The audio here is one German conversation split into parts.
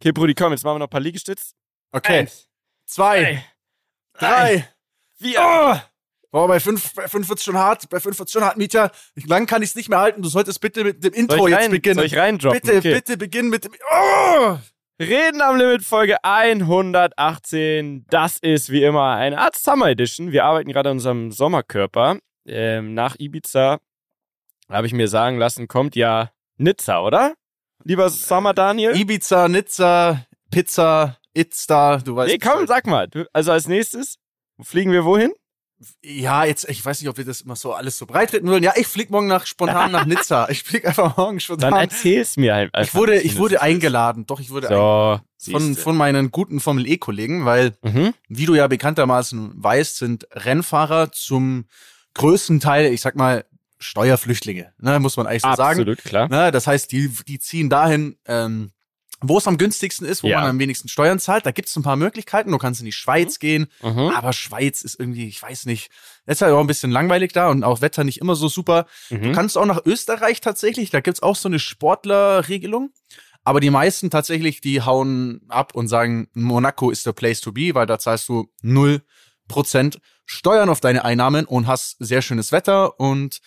Okay, Brudi, komm, jetzt machen wir noch ein paar Liegestütz. Okay. Eins, Zwei, drei. vier. Boah, bei, fünf, bei 45 schon hart, bei 45 schon hart, Mietja. Lang kann ich es nicht mehr halten. Du solltest bitte mit dem Intro ich, jetzt rein, beginnen. soll ich reindroppen? bitte, okay. bitte beginnen mit dem. Oh! Reden am Limit Folge 118. Das ist wie immer eine Art Summer Edition. Wir arbeiten gerade an unserem Sommerkörper. Ähm, nach Ibiza habe ich mir sagen lassen, kommt ja Nizza, oder? Lieber Summer Daniel? Ibiza, Nizza, Pizza, Itza, du weißt. nee, komm, sag mal. Also als nächstes fliegen wir wohin? Ja, jetzt, ich weiß nicht, ob wir das immer so alles so breit reden wollen. Ja, ich flieg morgen nach, spontan nach Nizza. Ich flieg einfach morgen Dann spontan. erzähl's mir halt einfach. Ich wurde, ich wurde eingeladen. Doch, ich wurde So, von, von meinen guten Formel E-Kollegen, weil, Mhm. wie du ja bekanntermaßen weißt, sind Rennfahrer zum größten Teil, ich sag mal, Steuerflüchtlinge, ne, muss man eigentlich so sagen. Absolut, klar. Ne, das heißt, die, die ziehen dahin, ähm, wo es am günstigsten ist, wo Ja. man am wenigsten Steuern zahlt. Da gibt es ein paar Möglichkeiten. Du kannst in die Schweiz gehen, Mhm. aber Schweiz ist irgendwie, ich weiß nicht, ist halt auch ein bisschen langweilig da und auch Wetter nicht immer so super. Du Mhm. kannst auch nach Österreich tatsächlich, da gibt's auch so eine Sportlerregelung. Aber die meisten tatsächlich, die hauen ab und sagen, Monaco ist der Place to be, weil da zahlst du 0% Steuern auf deine Einnahmen und hast sehr schönes Wetter und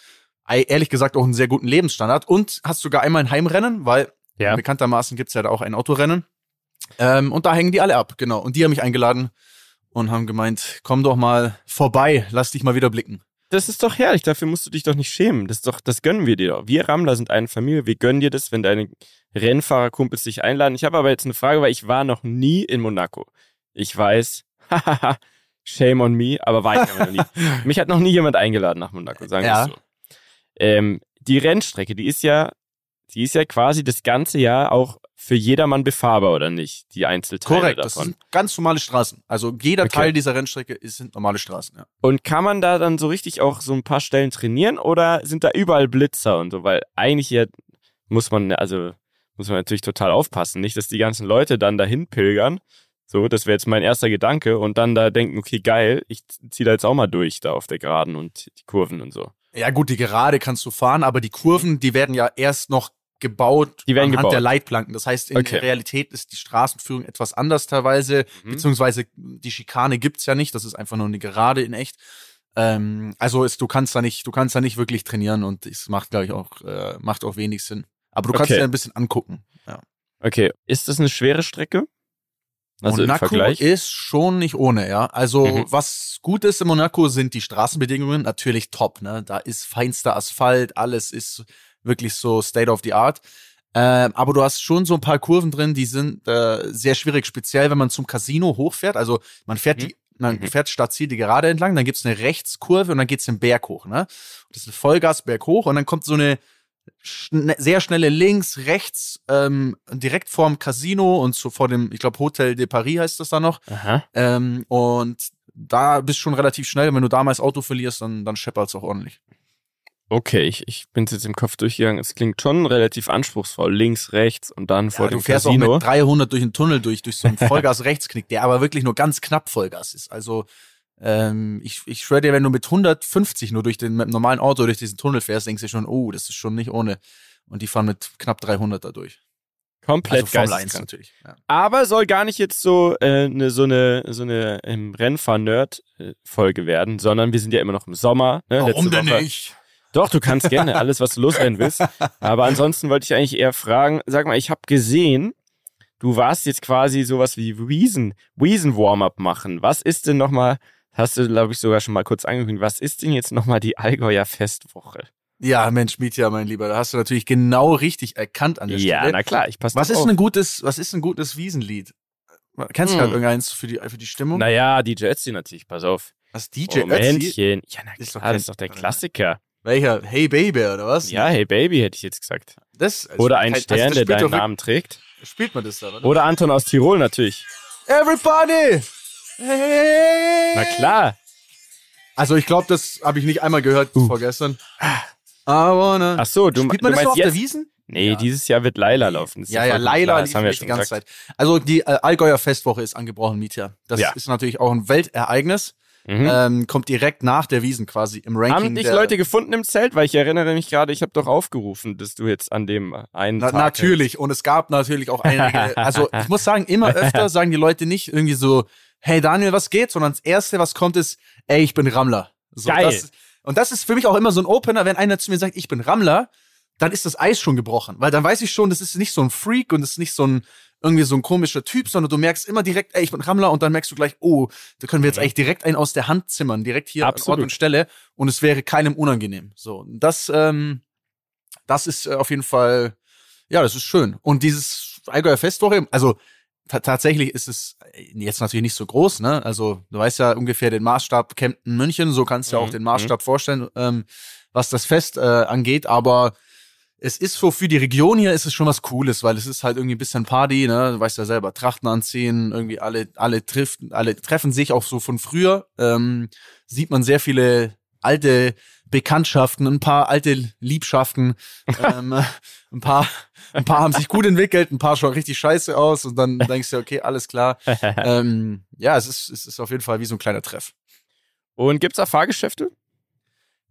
ehrlich gesagt auch einen sehr guten Lebensstandard und hast sogar einmal ein Heimrennen, weil Ja. bekanntermaßen gibt's ja da auch ein Autorennen. Ähm, und da hängen die alle ab, genau. Und die haben mich eingeladen und haben gemeint, komm doch mal vorbei, lass dich mal wieder blicken. Das ist doch herrlich, dafür musst du dich doch nicht schämen. Das ist doch, das gönnen wir dir doch. Wir Rammler sind eine Familie, wir gönnen dir das, wenn deine Rennfahrerkumpels dich einladen. Ich habe aber jetzt eine Frage, weil ich war noch nie in Monaco. Ich weiß, hahaha, shame on me, aber war ich noch nie. Mich hat noch nie jemand eingeladen nach Monaco, sagen wir Ja. es so. Ähm, die Rennstrecke, die ist ja, die ist ja quasi das ganze Jahr auch für jedermann befahrbar, oder nicht? Die Einzelteile Korrekt, das davon. sind ganz normale Straßen. Also jeder Okay. Teil dieser Rennstrecke ist, sind normale Straßen, ja. Und kann man da dann so richtig auch so ein paar Stellen trainieren oder sind da überall Blitzer und so? Weil eigentlich ja muss man, also muss man natürlich total aufpassen, nicht, dass die ganzen Leute dann dahin pilgern. So, das wäre jetzt mein erster Gedanke und dann da denken, okay, geil, ich ziehe da jetzt auch mal durch da auf der Geraden und die Kurven und so. Ja gut, die Gerade kannst du fahren, aber die Kurven, die werden ja erst noch gebaut Die werden anhand gebaut. der Leitplanken. Das heißt, in Okay. der Realität ist die Straßenführung etwas anders teilweise, Mhm. beziehungsweise die Schikane gibt's ja nicht, das ist einfach nur eine Gerade in echt. Ähm, also ist, du kannst da nicht, du kannst da nicht wirklich trainieren und es macht, glaube ich, auch, äh, macht auch wenig Sinn. Aber du kannst Okay. dir ein bisschen angucken. Ja. Okay, ist das eine schwere Strecke? Also im Monaco Vergleich? ist schon nicht ohne, ja. Also Mhm. was gut ist in Monaco sind die Straßenbedingungen natürlich top, ne? Da ist feinster Asphalt, alles ist wirklich so State of the Art. Ähm, aber du hast schon so ein paar Kurven drin, die sind äh, sehr schwierig, speziell wenn man zum Casino hochfährt. Also man fährt Mhm. die, man Mhm. fährt statt Ziel die Gerade entlang, dann gibt's eine Rechtskurve und dann geht's den Berg hoch, ne? Das ist ein Vollgas Berg hoch und dann kommt so eine schne sehr schnelle links, rechts, ähm, direkt vorm Casino und so vor dem, ich glaube, Hotel de Paris heißt das da noch. Ähm, und da bist du schon relativ schnell. Wenn du da mal das Auto verlierst, dann, dann scheppert's auch ordentlich. Okay, ich, ich bin jetzt im Kopf durchgegangen. Es klingt schon relativ anspruchsvoll. Links, rechts und dann vor Ja, dem du fährst Casino. auch mit 300 durch den Tunnel durch, durch so einen Vollgas-Rechtsknick, der aber wirklich nur ganz knapp Vollgas ist. Also ähm, ich, ich schwöre dir, wenn du mit 150 nur durch den mit dem normalen Auto durch diesen Tunnel fährst, denkst du schon, oh, das ist schon nicht ohne. Und die fahren mit knapp 300 da durch. Komplett Also Formel 1 geisteskrank. natürlich. Ja. Aber soll gar nicht jetzt so äh, ne, so eine so eine ähm, Rennfahr-Nerd-Folge werden, sondern wir sind ja immer noch im Sommer. Ne? Warum denn Woche- nicht? Doch, du kannst gerne alles, was du loswerden willst. Aber ansonsten wollte ich eigentlich eher fragen, sag mal, ich habe gesehen, du warst jetzt quasi sowas wie Wiesen, Wiesen-Warm-Up machen. Was ist denn nochmal, hast du, glaube ich, sogar schon mal kurz angekündigt, was ist denn jetzt nochmal die Allgäuer Festwoche? Ja, Mensch, Mietja, mein Lieber, da hast du natürlich genau richtig erkannt an der Ja, Stelle. na klar, ich passe Was ist auf. ein gutes, was ist ein gutes Wiesenlied? Kennst du Hm. gerade irgendeins für die, für die Stimmung? Naja, DJ Ötzi natürlich, pass auf. Was DJ oh, Ötzi? Männchen. Ja, na Ist doch kein- das ist doch der Klassiker. Welcher? Hey Baby oder was? Ja, hey Baby, hätte ich jetzt gesagt. Das, also Oder ein kein- Stern, also der deinen Namen trägt. Spielt man das da, oder? Oder Anton aus Tirol natürlich. Everybody! Hey! Na klar. Also ich glaube, das habe ich nicht einmal gehört Uh. vorgestern. I wanna. Ach so, du, Spielt du man das meinst nur auf jetzt? der Wiesen? Nee, Ja. dieses Jahr wird Laila laufen. Das Ja, ja, Laila lief das haben wir die ganze gesagt. Zeit. Also die äh, Allgäuer Festwoche ist angebrochen, Mietja. Das Ja. ist natürlich auch ein Weltereignis. Mhm. Ähm, kommt direkt nach der Wiesen quasi im Ranking. Haben dich Leute gefunden im Zelt? Weil ich erinnere mich gerade, ich habe doch aufgerufen, dass du jetzt an dem einen Na, Tag Natürlich. Hältst. Und es gab natürlich auch einige. also ich muss sagen, immer öfter sagen die Leute nicht irgendwie so, hey Daniel, was geht? Sondern das Erste, was kommt, ist, ey, ich bin Rammler. So, Geil. Das, und das ist für mich auch immer so ein Opener, wenn einer zu mir sagt, ich bin Rammler, dann ist das Eis schon gebrochen. Weil dann weiß ich schon, das ist nicht so ein Freak und das ist nicht so ein irgendwie so ein komischer Typ, sondern du merkst immer direkt, ey, ich bin Rammler und dann merkst du gleich, oh, da können wir jetzt eigentlich direkt einen aus der Hand zimmern, direkt hier Absolut. an Ort und Stelle und es wäre keinem unangenehm. So, das, ähm, das ist äh, auf jeden Fall, ja, das ist schön. Und dieses Allgäuer Festwoche, also tatsächlich ist es jetzt natürlich nicht so groß, ne? Also du weißt ja ungefähr den Maßstab Kempten München, so kannst du mhm. ja auch den Maßstab mhm. vorstellen, ähm, was das Fest äh, angeht, aber es ist so für die Region hier ist es schon was Cooles, weil es ist halt irgendwie ein bisschen Party, ne? Du weißt ja selber, Trachten anziehen, irgendwie alle, alle trifft, alle treffen sich auch so von früher. Ähm, sieht man sehr viele alte Bekanntschaften, ein paar alte Liebschaften, ähm, ein paar, ein paar haben sich gut entwickelt, ein paar schauen richtig scheiße aus und dann denkst du, okay, alles klar. ähm, ja, es ist, es ist auf jeden Fall wie so ein kleiner Treff. Und gibt's da Fahrgeschäfte?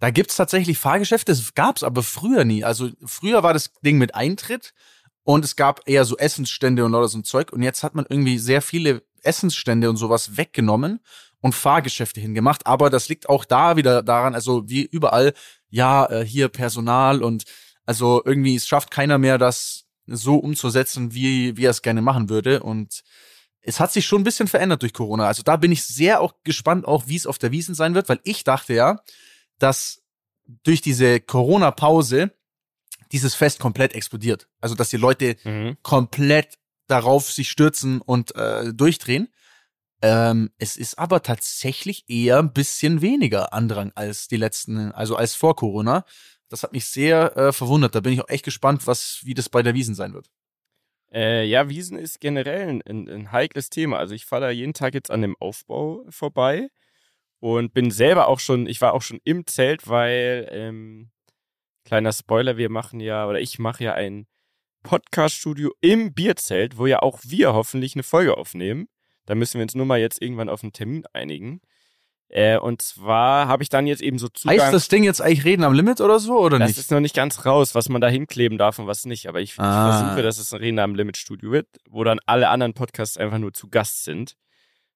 Da gibt's tatsächlich Fahrgeschäfte, das gab's aber früher nie. Also früher war das Ding mit Eintritt und es gab eher so Essensstände und oder so ein Zeug. Und jetzt hat man irgendwie sehr viele Essensstände und sowas weggenommen und Fahrgeschäfte hingemacht. Aber das liegt auch da wieder daran, also wie überall, ja, äh, hier Personal und also irgendwie es schafft keiner mehr, das so umzusetzen, wie, wie er es gerne machen würde. Und es hat sich schon ein bisschen verändert durch Corona. Also da bin ich sehr auch gespannt, auch wie es auf der Wiesen sein wird, weil ich dachte ja, dass durch diese Corona-Pause dieses Fest komplett explodiert. Also, dass die Leute mhm. komplett darauf sich stürzen und äh, durchdrehen. Ähm, es ist aber tatsächlich eher ein bisschen weniger Andrang als die letzten, also als vor Corona. Das hat mich sehr äh, verwundert. Da bin ich auch echt gespannt, was, wie das bei der Wiesen sein wird. Äh, ja, Wiesen ist generell ein, ein, heikles Thema. Also ich fahre da jeden Tag jetzt an dem Aufbau vorbei und bin selber auch schon, ich war auch schon im Zelt, weil, ähm, kleiner Spoiler, wir machen ja, oder ich mache ja ein Podcast-Studio im Bierzelt, wo ja auch wir hoffentlich eine Folge aufnehmen. Da müssen wir uns nur mal jetzt irgendwann auf einen Termin einigen. Äh, und zwar habe ich dann jetzt eben so Zugang. Heißt das Ding jetzt eigentlich Reden am Limit oder so, oder das nicht? Das ist noch nicht ganz raus, was man da hinkleben darf und was nicht. Aber ich, ah. ich versuche, dass es ein Reden am Limit Studio wird, wo dann alle anderen Podcasts einfach nur zu Gast sind.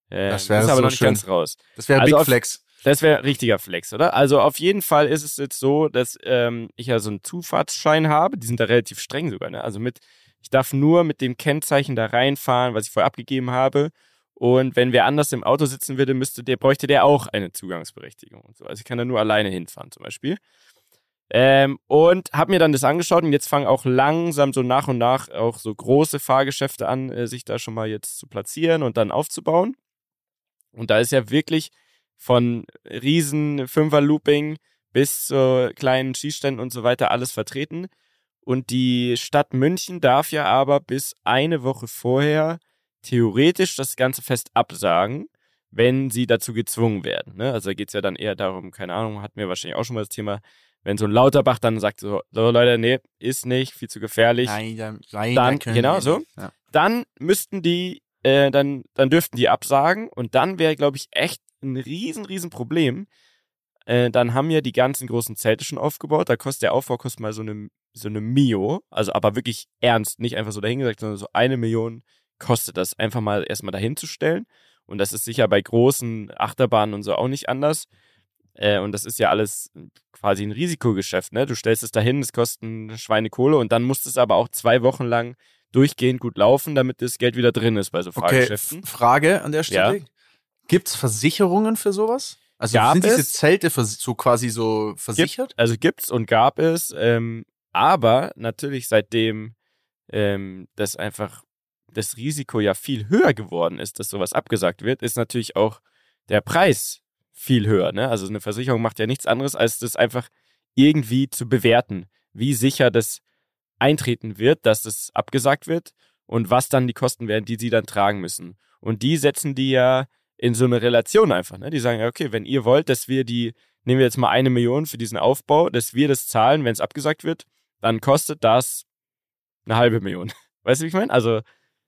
Äh, das wäre aber so noch nicht schön. ganz raus. Das wäre also Big Flex. Das wäre richtiger Flex, oder? Also auf jeden Fall ist es jetzt so, dass ähm, ich ja so einen Zufahrtsschein habe. Die sind da relativ streng sogar. Ne? Also mit, ich darf nur mit dem Kennzeichen da reinfahren, was ich vorher abgegeben habe. Und wenn wer anders im Auto sitzen würde, müsste der, bräuchte der auch eine Zugangsberechtigung und so. Also ich kann da nur alleine hinfahren zum Beispiel. Ähm, und habe mir dann das angeschaut und jetzt fangen auch langsam so nach und nach auch so große Fahrgeschäfte an, äh, sich da schon mal jetzt zu platzieren und dann aufzubauen. Und da ist ja wirklich von riesen Fünfer-Looping bis zu kleinen Schießständen und so weiter alles vertreten. Und die Stadt München darf ja aber bis eine Woche vorher theoretisch das ganze Fest absagen, wenn sie dazu gezwungen werden. Ne? Also da geht es ja dann eher darum, keine Ahnung, hatten wir wahrscheinlich auch schon mal das Thema, wenn so ein Lauterbach dann sagt so, so Leute, nee, ist nicht, viel zu gefährlich. Nein, dann, nein, dann genau so. Ja. Dann müssten die äh, dann, dann dürften die absagen und dann wäre, glaube ich, echt ein riesen, riesen Problem. Äh, dann haben ja die ganzen großen Zelte schon aufgebaut. Da kostet der Aufbau kostet mal so eine, so eine Mio. Also aber wirklich ernst, nicht einfach so dahingesagt, sondern so eine Million kostet das, einfach mal erstmal dahinzustellen. Und das ist sicher bei großen Achterbahnen und so auch nicht anders. Äh, und das ist ja alles quasi ein Risikogeschäft, ne? Du stellst es dahin, es kostet eine Schweinekohle und dann musst du es aber auch zwei Wochen lang durchgehend gut laufen, damit das Geld wieder drin ist bei so Fahrgeschäften. Okay, Frage an der Stelle. Ja. Gibt es Versicherungen für sowas? Also gab sind diese Zelte so quasi so versichert? Gibt, also gibt's und gab es, ähm, aber natürlich seitdem ähm, das einfach das Risiko ja viel höher geworden ist, dass sowas abgesagt wird, ist natürlich auch der Preis viel höher. Ne? Also eine Versicherung macht ja nichts anderes, als das einfach irgendwie zu bewerten, wie sicher das eintreten wird, dass das abgesagt wird und was dann die Kosten werden, die sie dann tragen müssen. Und die setzen die ja in so eine Relation einfach. Ne? Die sagen, ja, okay, wenn ihr wollt, dass wir die, nehmen wir jetzt mal eine Million für diesen Aufbau, dass wir das zahlen, wenn es abgesagt wird, dann kostet das eine halbe Million. Weißt du, wie ich meine? Also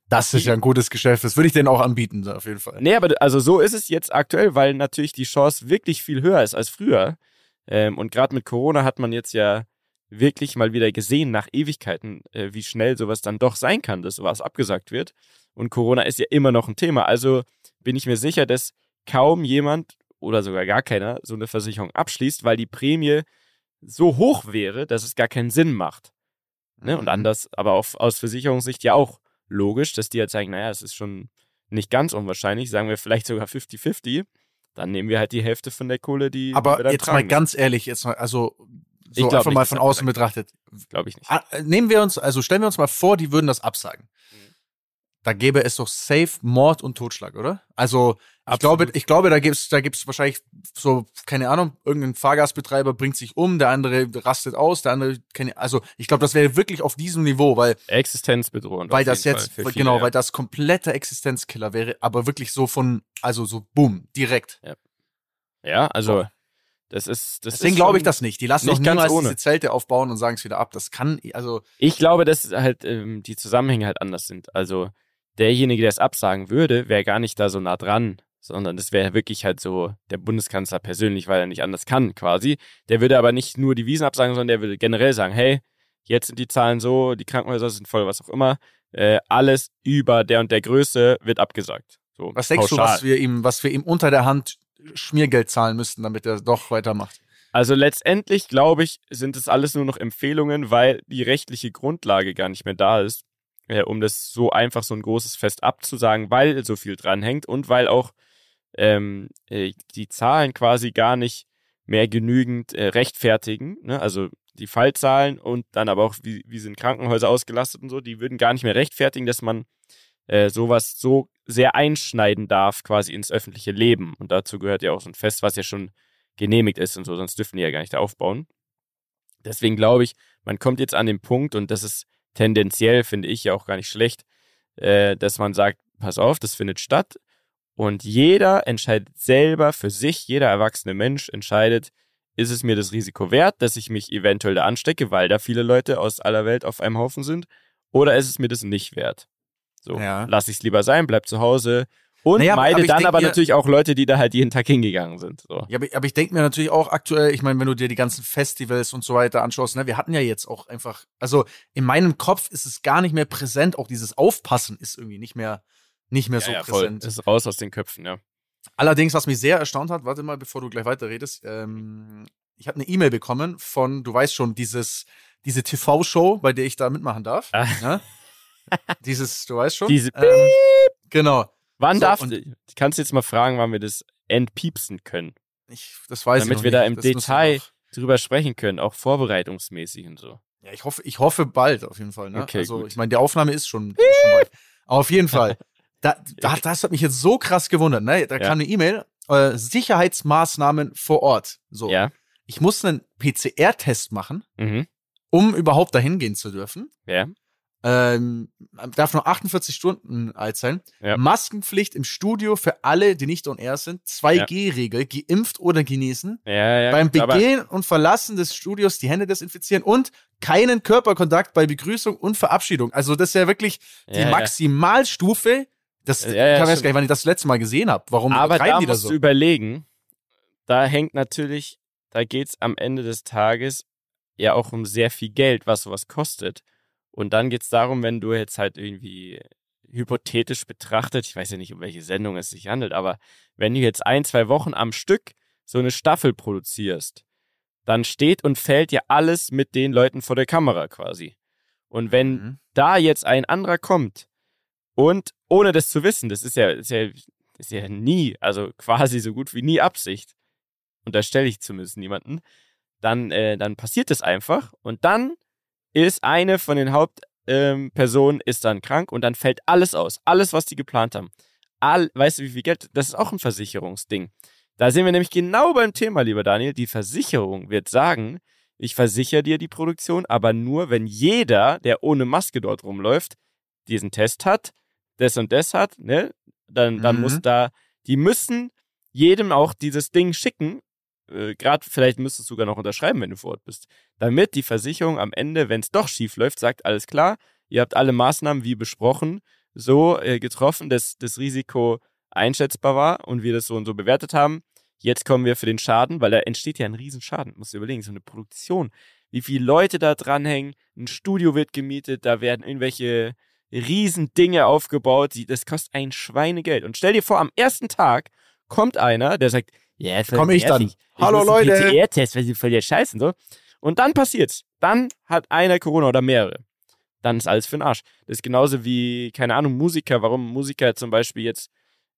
Das ist ja ein gutes Geschäft. Das würde ich denen auch anbieten, auf jeden Fall. Nee, aber also so ist es jetzt aktuell, weil natürlich die Chance wirklich viel höher ist als früher. Ähm, und gerade mit Corona hat man jetzt ja wirklich mal wieder gesehen, nach Ewigkeiten, äh, wie schnell sowas dann doch sein kann, dass sowas abgesagt wird. Und Corona ist ja immer noch ein Thema. Also bin ich mir sicher, dass kaum jemand oder sogar gar keiner so eine Versicherung abschließt, weil die Prämie so hoch wäre, dass es gar keinen Sinn macht. Ne? Und Mhm. anders, aber auch aus Versicherungssicht ja auch logisch, dass die halt sagen, naja, es ist schon nicht ganz unwahrscheinlich, sagen wir vielleicht sogar 50-50, dann nehmen wir halt die Hälfte von der Kohle, die Aber wir jetzt mal tragen ganz ehrlich, jetzt mal, also Ich so glaub einfach nicht, mal von außen betrachtet. Glaube ich nicht. Ah, Nehmen wir uns, also stellen wir uns mal vor, die würden das absagen. Mhm. Da gäbe es doch safe Mord und Totschlag, oder? Also ich glaube, ich glaube, da gibt's, da gibt's wahrscheinlich so, keine Ahnung, irgendein Fahrgastbetreiber bringt sich um, der andere rastet aus, der andere, keine, also ich glaube, das wäre wirklich auf diesem Niveau, weil, Existenzbedrohend. weil das jetzt, Fall für genau, viele, weil das kompletter Existenzkiller wäre, aber wirklich so von, also so boom, direkt. ja. ja, also das ist das Deswegen glaube ich das nicht. Die lassen doch nicht niemals ohne. diese Zelte aufbauen und sagen es wieder ab. Das kann, also Ich glaube, dass halt ähm, die Zusammenhänge halt anders sind. Also derjenige, der es absagen würde, wäre gar nicht da so nah dran, sondern das wäre wirklich halt so der Bundeskanzler persönlich, weil er nicht anders kann quasi. Der würde aber nicht nur die Wiesen absagen, sondern der würde generell sagen, hey, jetzt sind die Zahlen so, die Krankenhäuser sind voll, was auch immer. Äh, alles über der und der Größe wird abgesagt. So, was denkst du, pauschal. was wir ihm, was wir ihm unter der Hand Schmiergeld zahlen müssten, damit er doch weitermacht? Also letztendlich, glaube ich, sind es alles nur noch Empfehlungen, weil die rechtliche Grundlage gar nicht mehr da ist, äh, um das so einfach so ein großes Fest abzusagen, weil so viel dranhängt und weil auch ähm, äh, die Zahlen quasi gar nicht mehr genügend äh, rechtfertigen. Ne? Also die Fallzahlen und dann aber auch, wie, wie sind Krankenhäuser ausgelastet und so, die würden gar nicht mehr rechtfertigen, dass man äh, sowas so sehr einschneiden darf, quasi ins öffentliche Leben. Und dazu gehört ja auch so ein Fest, was ja schon genehmigt ist und so, sonst dürfen die ja gar nicht da aufbauen. Deswegen glaube ich, man kommt jetzt an den Punkt, und das ist tendenziell, finde ich ja auch gar nicht schlecht, äh, dass man sagt, pass auf, das findet statt. Und jeder entscheidet selber für sich, jeder erwachsene Mensch entscheidet, ist es mir das Risiko wert, dass ich mich eventuell da anstecke, weil da viele Leute aus aller Welt auf einem Haufen sind, oder ist es mir das nicht wert? So, Ja. lass ich es lieber sein, bleib zu Hause und Naja, aber meide ich dann denk aber natürlich auch Leute, die da halt jeden Tag hingegangen sind. So. Ja, aber, aber ich denke mir natürlich auch aktuell, ich meine, wenn du dir die ganzen Festivals und so weiter anschaust, ne, wir hatten ja jetzt auch einfach, also in meinem Kopf ist es gar nicht mehr präsent, auch dieses Aufpassen ist irgendwie nicht mehr, nicht mehr so ja, ja, voll. präsent. Ist raus aus den Köpfen, ja. Allerdings, was mich sehr erstaunt hat, warte mal, bevor du gleich weiterredest, ähm, ich habe eine E-Mail bekommen von, du weißt schon, dieses, diese TV-Show, bei der ich da mitmachen darf. Ah. Ne? Dieses, du weißt schon. Diese ähm, genau. Wann So, darf, und- kannst du jetzt mal fragen, wann wir das entpiepsen können? Ich, das weiß Damit ich noch wir da im Das Detail drüber sprechen können, auch vorbereitungsmäßig und so. Ja, ich hoffe, ich hoffe bald auf jeden Fall. Ne? Okay, also gut. ich meine, die Aufnahme ist schon, ist schon bald. Aber auf jeden Fall. Da, da, das hat mich jetzt so krass gewundert. Ne? Da Ja. kam eine E-Mail, äh, Sicherheitsmaßnahmen vor Ort. So, Ja. ich muss einen PCR-Test machen, Mhm. um überhaupt dahin gehen zu dürfen. Ja. Ähm, darf nur 48 Stunden alt sein. Ja. Maskenpflicht im Studio für alle, die nicht on air sind. 2G-Regel, geimpft oder genesen. Beim Begehen und Verlassen des Studios die Hände desinfizieren und keinen Körperkontakt bei Begrüßung und Verabschiedung. Also das ist ja wirklich die. Maximalstufe. Das Ja, ja, ich weiß stimmt. gar nicht, wann ich das letzte Mal gesehen habe. Warum Aber da die musst so? du überlegen, da hängt natürlich, da geht's am Ende des Tages ja auch um sehr viel Geld, was sowas kostet. Und dann geht's darum, wenn du jetzt halt irgendwie hypothetisch betrachtet, ich weiß ja nicht, um welche Sendung es sich handelt, aber wenn du jetzt ein, zwei Wochen am Stück so eine Staffel produzierst, dann steht und fällt ja alles mit den Leuten vor der Kamera quasi. Und wenn Mhm. da jetzt ein anderer kommt und ohne das zu wissen, das ist ja, ist ja, ist ja nie, also quasi so gut wie nie Absicht, unterstelle ich zumindest niemanden, dann, äh, dann passiert es einfach und dann ist eine von den Hauptpersonen ähm, ist dann krank und dann fällt alles aus, alles, was die geplant haben. All, weißt du, wie viel Geld? Das ist auch ein Versicherungsding. Da sind wir nämlich genau beim Thema, lieber Daniel. Die Versicherung wird sagen, ich versichere dir die Produktion, aber nur, wenn jeder, der ohne Maske dort rumläuft, diesen Test hat, das und das hat, ne? Dann, dann Mhm. muss da, die müssen jedem auch dieses Ding schicken. Äh, Gerade vielleicht müsstest du sogar noch unterschreiben, wenn du vor Ort bist. Damit die Versicherung am Ende, wenn es doch schief läuft, sagt, alles klar, ihr habt alle Maßnahmen wie besprochen so äh, getroffen, dass das Risiko einschätzbar war und wir das so und so bewertet haben. Jetzt kommen wir für den Schaden, weil da entsteht ja ein Riesenschaden. Muss du überlegen, so eine Produktion, wie viele Leute da dranhängen, ein Studio wird gemietet, da werden irgendwelche Riesendinge aufgebaut, das kostet ein Schweinegeld. Und stell dir vor, am ersten Tag kommt einer, der sagt, ja, yeah, komm ich dann. Ich Hallo Leute. PCR-Test, weil sie voll der Scheiß und so. Und dann passiert's. Dann hat einer Corona oder mehrere. Dann ist alles für den Arsch. Das ist genauso wie, keine Ahnung, Musiker. Warum Musiker zum Beispiel jetzt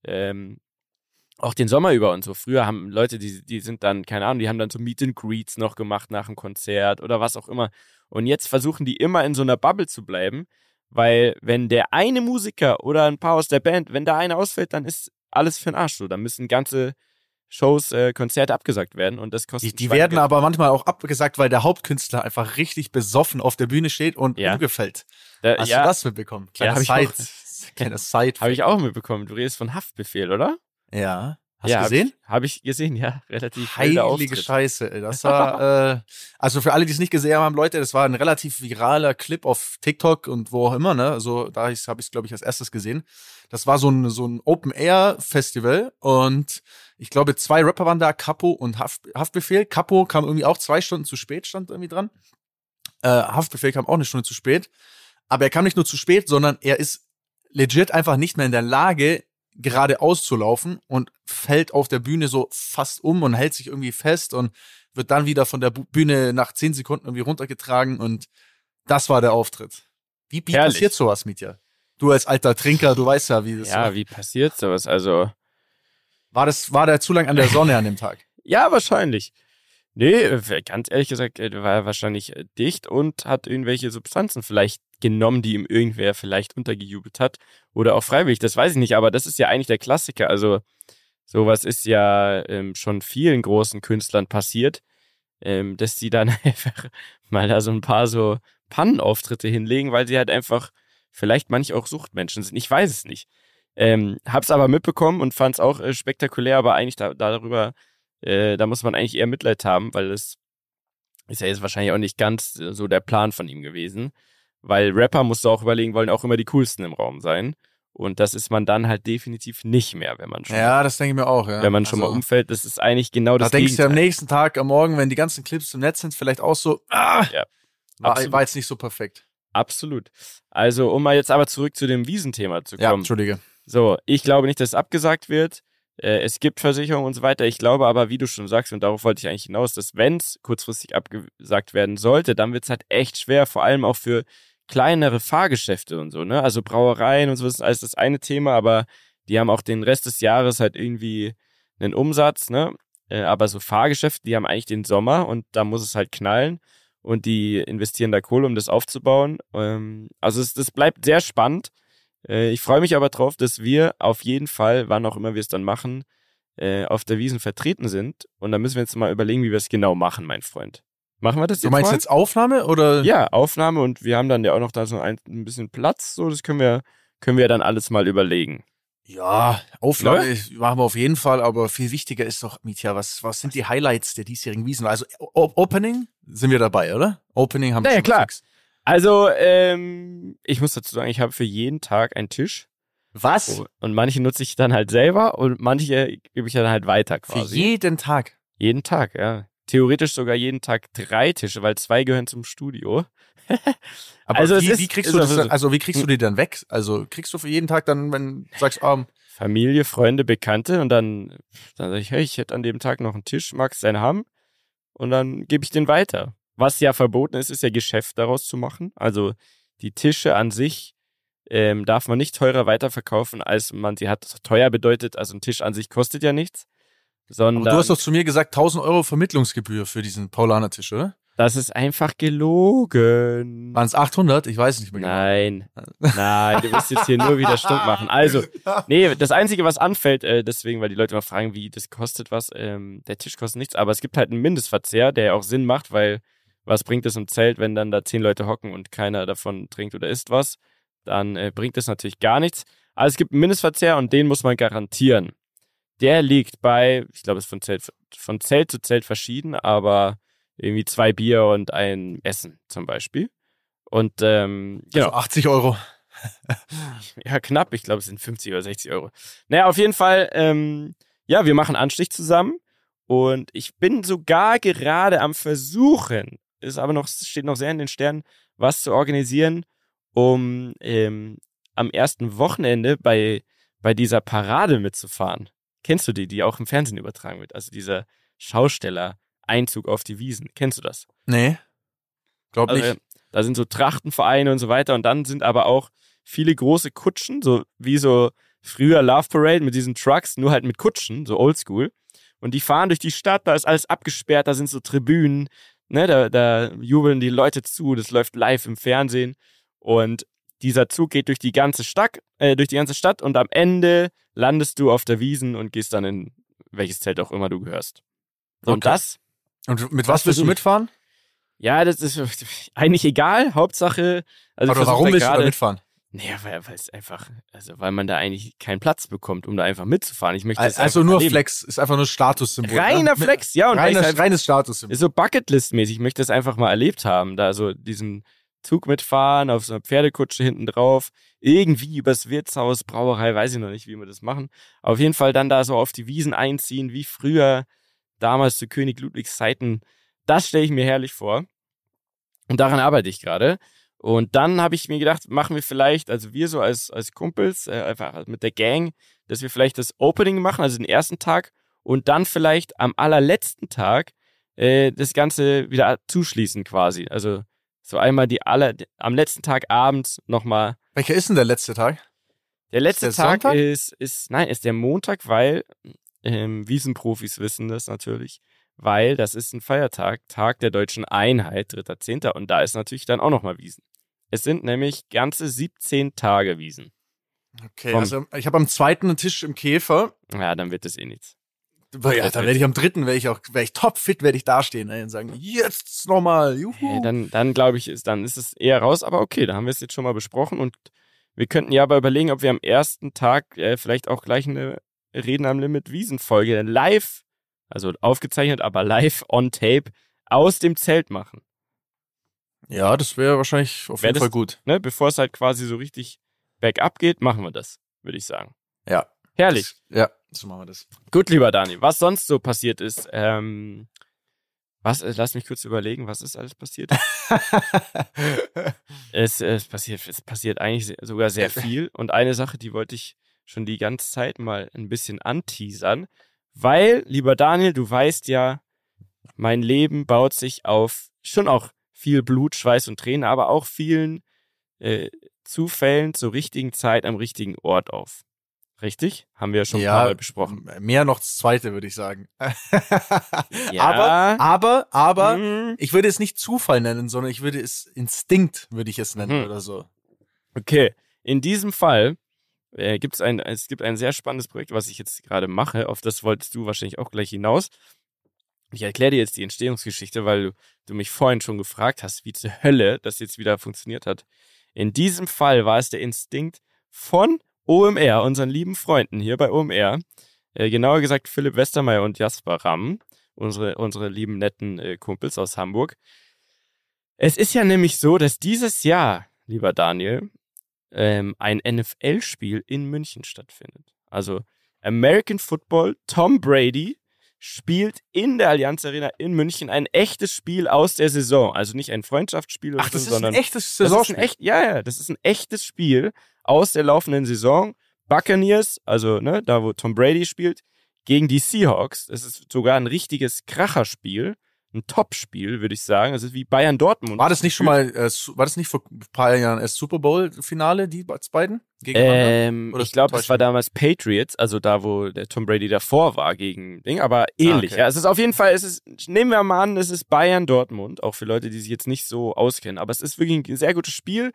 ähm, auch den Sommer über und so. Früher haben Leute, die, die sind dann, keine Ahnung, die haben dann so Meet and Greets noch gemacht nach dem Konzert oder was auch immer. Und jetzt versuchen die immer in so einer Bubble zu bleiben, weil wenn der eine Musiker oder ein paar aus der Band, wenn da einer ausfällt, dann ist alles für den Arsch so. Dann müssen ganze Shows, äh, Konzerte abgesagt werden und das kostet. Die, die werden aber manchmal auch abgesagt, weil der Hauptkünstler einfach richtig besoffen auf der Bühne steht und ja. umgefällt. Da, Hast ja. du das mitbekommen? Kleiner ja, Side. Kleiner Side. Habe ich auch mitbekommen. Du redest von Haftbefehl, oder? Ja. Hast ja, du gesehen? Habe ich, hab ich, gesehen, ja, relativ. Heilige Scheiße, ey. Das war, äh, also für alle, die es nicht gesehen haben, Leute, das war ein relativ viraler Clip auf TikTok und wo auch immer, ne? Also da habe ich es, glaube ich, als erstes gesehen. Das war so ein, so ein Open-Air-Festival und ich glaube, zwei Rapper waren da, Capo und Haft, Haftbefehl. Capo kam irgendwie auch zwei Stunden zu spät, stand irgendwie dran. Äh, Haftbefehl kam auch eine Stunde zu spät. Aber er kam nicht nur zu spät, sondern er ist legit einfach nicht mehr in der Lage, geradeaus zu laufen und fällt auf der Bühne so fast um und hält sich irgendwie fest und wird dann wieder von der Bühne nach zehn Sekunden irgendwie runtergetragen und das war der Auftritt. Wie, wie passiert sowas, Mietja? Du als alter Trinker, du weißt ja, wie das Ja, war. wie passiert sowas? Also. War das, war der zu lang an der Sonne an dem Tag? ja, wahrscheinlich. Nee, ganz ehrlich gesagt, er war wahrscheinlich äh, dicht und hat irgendwelche Substanzen vielleicht genommen, die ihm irgendwer vielleicht untergejubelt hat. Oder auch freiwillig, das weiß ich nicht, aber das ist ja eigentlich der Klassiker. Also, sowas ist ja ähm, schon vielen großen Künstlern passiert, ähm, dass die dann einfach mal da so ein paar so Pannenauftritte hinlegen, weil sie halt einfach vielleicht manche auch Suchtmenschen sind. Ich weiß es nicht. Ähm, hab's aber mitbekommen und fand's auch äh, spektakulär, aber eigentlich da, darüber, äh, da muss man eigentlich eher Mitleid haben, weil es ist ja jetzt wahrscheinlich auch nicht ganz äh, so der Plan von ihm gewesen. Weil Rapper musst du auch überlegen, wollen auch immer die coolsten im Raum sein. Und das ist man dann halt definitiv nicht mehr, wenn man schon. Ja, das denke ich mir auch, ja. Wenn man schon also, mal umfällt, das ist eigentlich genau das Da denkst du am nächsten Tag, am Morgen, wenn die ganzen Clips im Netz sind, vielleicht auch so, ah, ja, war, war jetzt nicht so perfekt. Absolut. Also, um mal jetzt aber zurück zu dem Wiesenthema zu kommen. Ja, Entschuldige. So, ich glaube nicht, dass es abgesagt wird. Äh, es gibt Versicherungen und so weiter. Ich glaube aber, wie du schon sagst, und darauf wollte ich eigentlich hinaus, dass wenn es kurzfristig abgesagt werden sollte, dann wird es halt echt schwer, vor allem auch für kleinere Fahrgeschäfte und so, ne? Also Brauereien und so ist alles das eine Thema, aber die haben auch den Rest des Jahres halt irgendwie einen Umsatz, ne? Äh, aber so Fahrgeschäfte, die haben eigentlich den Sommer und da muss es halt knallen und die investieren da Kohle, um das aufzubauen. Ähm, also es, das bleibt sehr spannend. Äh, ich freue mich aber drauf, dass wir auf jeden Fall, wann auch immer wir es dann machen, äh, auf der Wiesen vertreten sind. Und da müssen wir jetzt mal überlegen, wie wir es genau machen, mein Freund. Machen wir das jetzt? Du meinst mal? jetzt Aufnahme oder? Ja, Aufnahme und wir haben dann ja auch noch da so ein, ein bisschen Platz. So, das können wir, können wir dann alles mal überlegen. Ja, Aufnahme ja? machen wir auf jeden Fall, aber viel wichtiger ist doch, Mietja, was, was sind die Highlights der diesjährigen Wiesen? Also o Opening sind wir dabei, oder? Opening haben wir ja, schon klar. Fix. Also, ähm, ich muss dazu sagen, ich habe für jeden Tag einen Tisch. Was? Und manche nutze ich dann halt selber und manche gebe ich dann halt weiter quasi. Für jeden Tag? Jeden Tag, ja. Theoretisch sogar jeden Tag drei Tische, weil zwei gehören zum Studio. Aber also wie, ist, wie kriegst du das dann, also wie kriegst du die dann weg? Also kriegst du für jeden Tag dann, wenn du sagst, um, Familie, Freunde, Bekannte und dann, dann sage ich, hey, ich hätte an dem Tag noch einen Tisch, magst du einen haben? Und dann gebe ich den weiter. Was ja verboten ist, ist ja Geschäft daraus zu machen. Also die Tische an sich ähm, darf man nicht teurer weiterverkaufen, als man sie hat. Teuer bedeutet, also ein Tisch an sich kostet ja nichts. Sondern Aber du hast doch zu mir gesagt, 1000 Euro Vermittlungsgebühr für diesen Paulaner-Tisch, oder? Das ist einfach gelogen. Waren es 800? Ich weiß es nicht mehr genau. Nein, nein, du wirst jetzt hier nur wieder stumpf machen. Also, nee, das Einzige, was anfällt, äh, deswegen, weil die Leute mal fragen, wie das kostet was, ähm, der Tisch kostet nichts, aber es gibt halt einen Mindestverzehr, der ja auch Sinn macht, weil was bringt es im Zelt, wenn dann da zehn Leute hocken und keiner davon trinkt oder isst was? Dann äh, bringt es natürlich gar nichts. Also es gibt einen Mindestverzehr und den muss man garantieren. Der liegt bei, ich glaube, es ist von Zelt, von Zelt zu Zelt verschieden, aber irgendwie zwei Bier und ein Essen zum Beispiel. Und ähm, genau. Also 80 Euro. ja, knapp. Ich glaube, es sind 50 oder 60 Euro. Naja, auf jeden Fall, ähm, ja, wir machen Anstich zusammen. Und ich bin sogar gerade am Versuchen, ist aber noch, steht noch sehr in den Sternen, was zu organisieren, um ähm, am ersten Wochenende bei, bei dieser Parade mitzufahren. Kennst du die, die auch im Fernsehen übertragen wird? Also dieser Schausteller-Einzug auf die Wiesen. Kennst du das? Nee. Glaub Also, nicht. da sind so Trachtenvereine und so weiter. Und dann sind aber auch viele große Kutschen, so wie so früher Love Parade mit diesen Trucks, nur halt mit Kutschen, so oldschool. Und die fahren durch die Stadt, da ist alles abgesperrt, da sind so Tribünen, ne, da, da jubeln die Leute zu, das läuft live im Fernsehen. Und dieser Zug geht durch die ganze Stadt, äh, durch die ganze Stadt und am Ende landest du auf der Wiesen und gehst dann in welches Zelt auch immer du gehörst. Und Okay. das Und mit was willst du mitfahren? ja, das ist eigentlich egal. Hauptsache, also versuch warum da willst du da mitfahren? Naja, weil es einfach, also weil man da eigentlich keinen Platz bekommt, um da einfach mitzufahren. Ich möchte das Also einfach nur erleben. Flex, ist einfach nur Statussymbol. Reiner ne? Flex, ja, und ich's halt, reines Statussymbol. ist so Bucketlist-mäßig. Ich möchte das einfach mal erlebt haben, da so diesen Zug mitfahren, auf so einer Pferdekutsche hinten drauf, irgendwie übers Wirtshaus, Brauerei, weiß ich noch nicht, wie wir das machen. Auf jeden Fall dann da so auf die Wiesen einziehen, wie früher, damals zu König Ludwigs Zeiten. Das stelle ich mir herrlich vor. Und daran arbeite ich gerade. Und dann habe ich mir gedacht, machen wir vielleicht, also wir so als, als Kumpels, äh, einfach mit der Gang, dass wir vielleicht das Opening machen, also den ersten Tag, und dann vielleicht am allerletzten Tag äh, das Ganze wieder zuschließen quasi. Also so einmal die aller, am letzten Tag abends nochmal. Welcher ist denn der letzte Tag? Der letzte der Tag Sonntag? ist, ist, nein, ist der Montag, weil ähm, Wiesenprofis wissen das natürlich, weil das ist ein Feiertag, Tag der deutschen Einheit, 3.10. Und da ist natürlich dann auch nochmal Wiesen. Es sind nämlich ganze 17 Tage Wiesen. Okay, Komm. also ich habe am zweiten einen Tisch im Käfer. Ja, dann wird das eh nichts. Ja, dann werde ich am dritten, werde ich auch, werde ich topfit, werde ich dastehen ey, und sagen, jetzt nochmal, juhu. Hey, dann dann glaube ich, ist, dann ist es eher raus, aber okay, da haben wir es jetzt schon mal besprochen und wir könnten ja aber überlegen, ob wir am ersten Tag äh, vielleicht auch gleich eine Reden am Limit Wiesenfolge live, also aufgezeichnet, aber live on tape aus dem Zelt machen, ja, das wäre wahrscheinlich auf Wär jeden das- Fall gut. ne? Bevor es halt quasi so richtig bergab geht, machen wir das, würde ich sagen. Ja. Herrlich. Das, ja, so machen wir das. Gut, lieber Dani, was sonst so passiert ist, ähm, was, äh, lass mich kurz überlegen, was ist alles passiert? Es, es, passiert, es passiert eigentlich sogar sehr viel. Und eine Sache, die wollte ich schon die ganze Zeit mal ein bisschen anteasern. Weil, lieber Daniel, du weißt ja, mein Leben baut sich auf schon auch viel Blut, Schweiß und Tränen, aber auch vielen äh, Zufällen zur richtigen Zeit am richtigen Ort auf. Richtig? Haben wir ja schon ein paar Mal besprochen. Mehr noch das zweite, würde ich sagen. Ja. Aber, aber, aber, Mhm. ich würde es nicht Zufall nennen, sondern ich würde es Instinkt, würde ich es nennen Mhm. oder so. Okay, in diesem Fall äh, gibt's ein, es gibt ein sehr spannendes Projekt, was ich jetzt gerade mache. Auf das wolltest du wahrscheinlich auch gleich hinaus. Ich erkläre dir jetzt die Entstehungsgeschichte, weil du, du mich vorhin schon gefragt hast, wie zur Hölle das jetzt wieder funktioniert hat. In diesem Fall war es der Instinkt von OMR, unseren lieben Freunden hier bei OMR. Äh, genauer gesagt Philipp Westermeier und Jasper Ramm, unsere, unsere lieben netten äh, Kumpels aus Hamburg. Es ist ja nämlich so, dass dieses Jahr, lieber Daniel, ähm, ein NFL-Spiel in München stattfindet. Also American Football, Tom Brady spielt in der Allianz Arena in München ein echtes Spiel aus der Saison. Also nicht ein Freundschaftsspiel oder Ach, das so, ist sondern ein echtes das ist ein echt, ja, ja, das ist ein echtes Spiel aus der laufenden Saison. Buccaneers, also ne, da wo Tom Brady spielt, gegen die Seahawks. Das ist sogar ein richtiges Kracherspiel, ein Topspiel, würde ich sagen. Das ist wie Bayern Dortmund. War das nicht schon mal, äh, war das nicht vor ein paar Jahren erst Super Bowl-Finale, die be- beiden? Gegeneinander? Ähm, ich glaube, das täuscht war damals Patriots, also da, wo der Tom Brady davor war gegen Ding, aber ähnlich. okay. Ja, es ist auf jeden Fall, es ist, nehmen wir mal an, es ist Bayern Dortmund, auch für Leute, die sich jetzt nicht so auskennen, aber es ist wirklich ein sehr gutes Spiel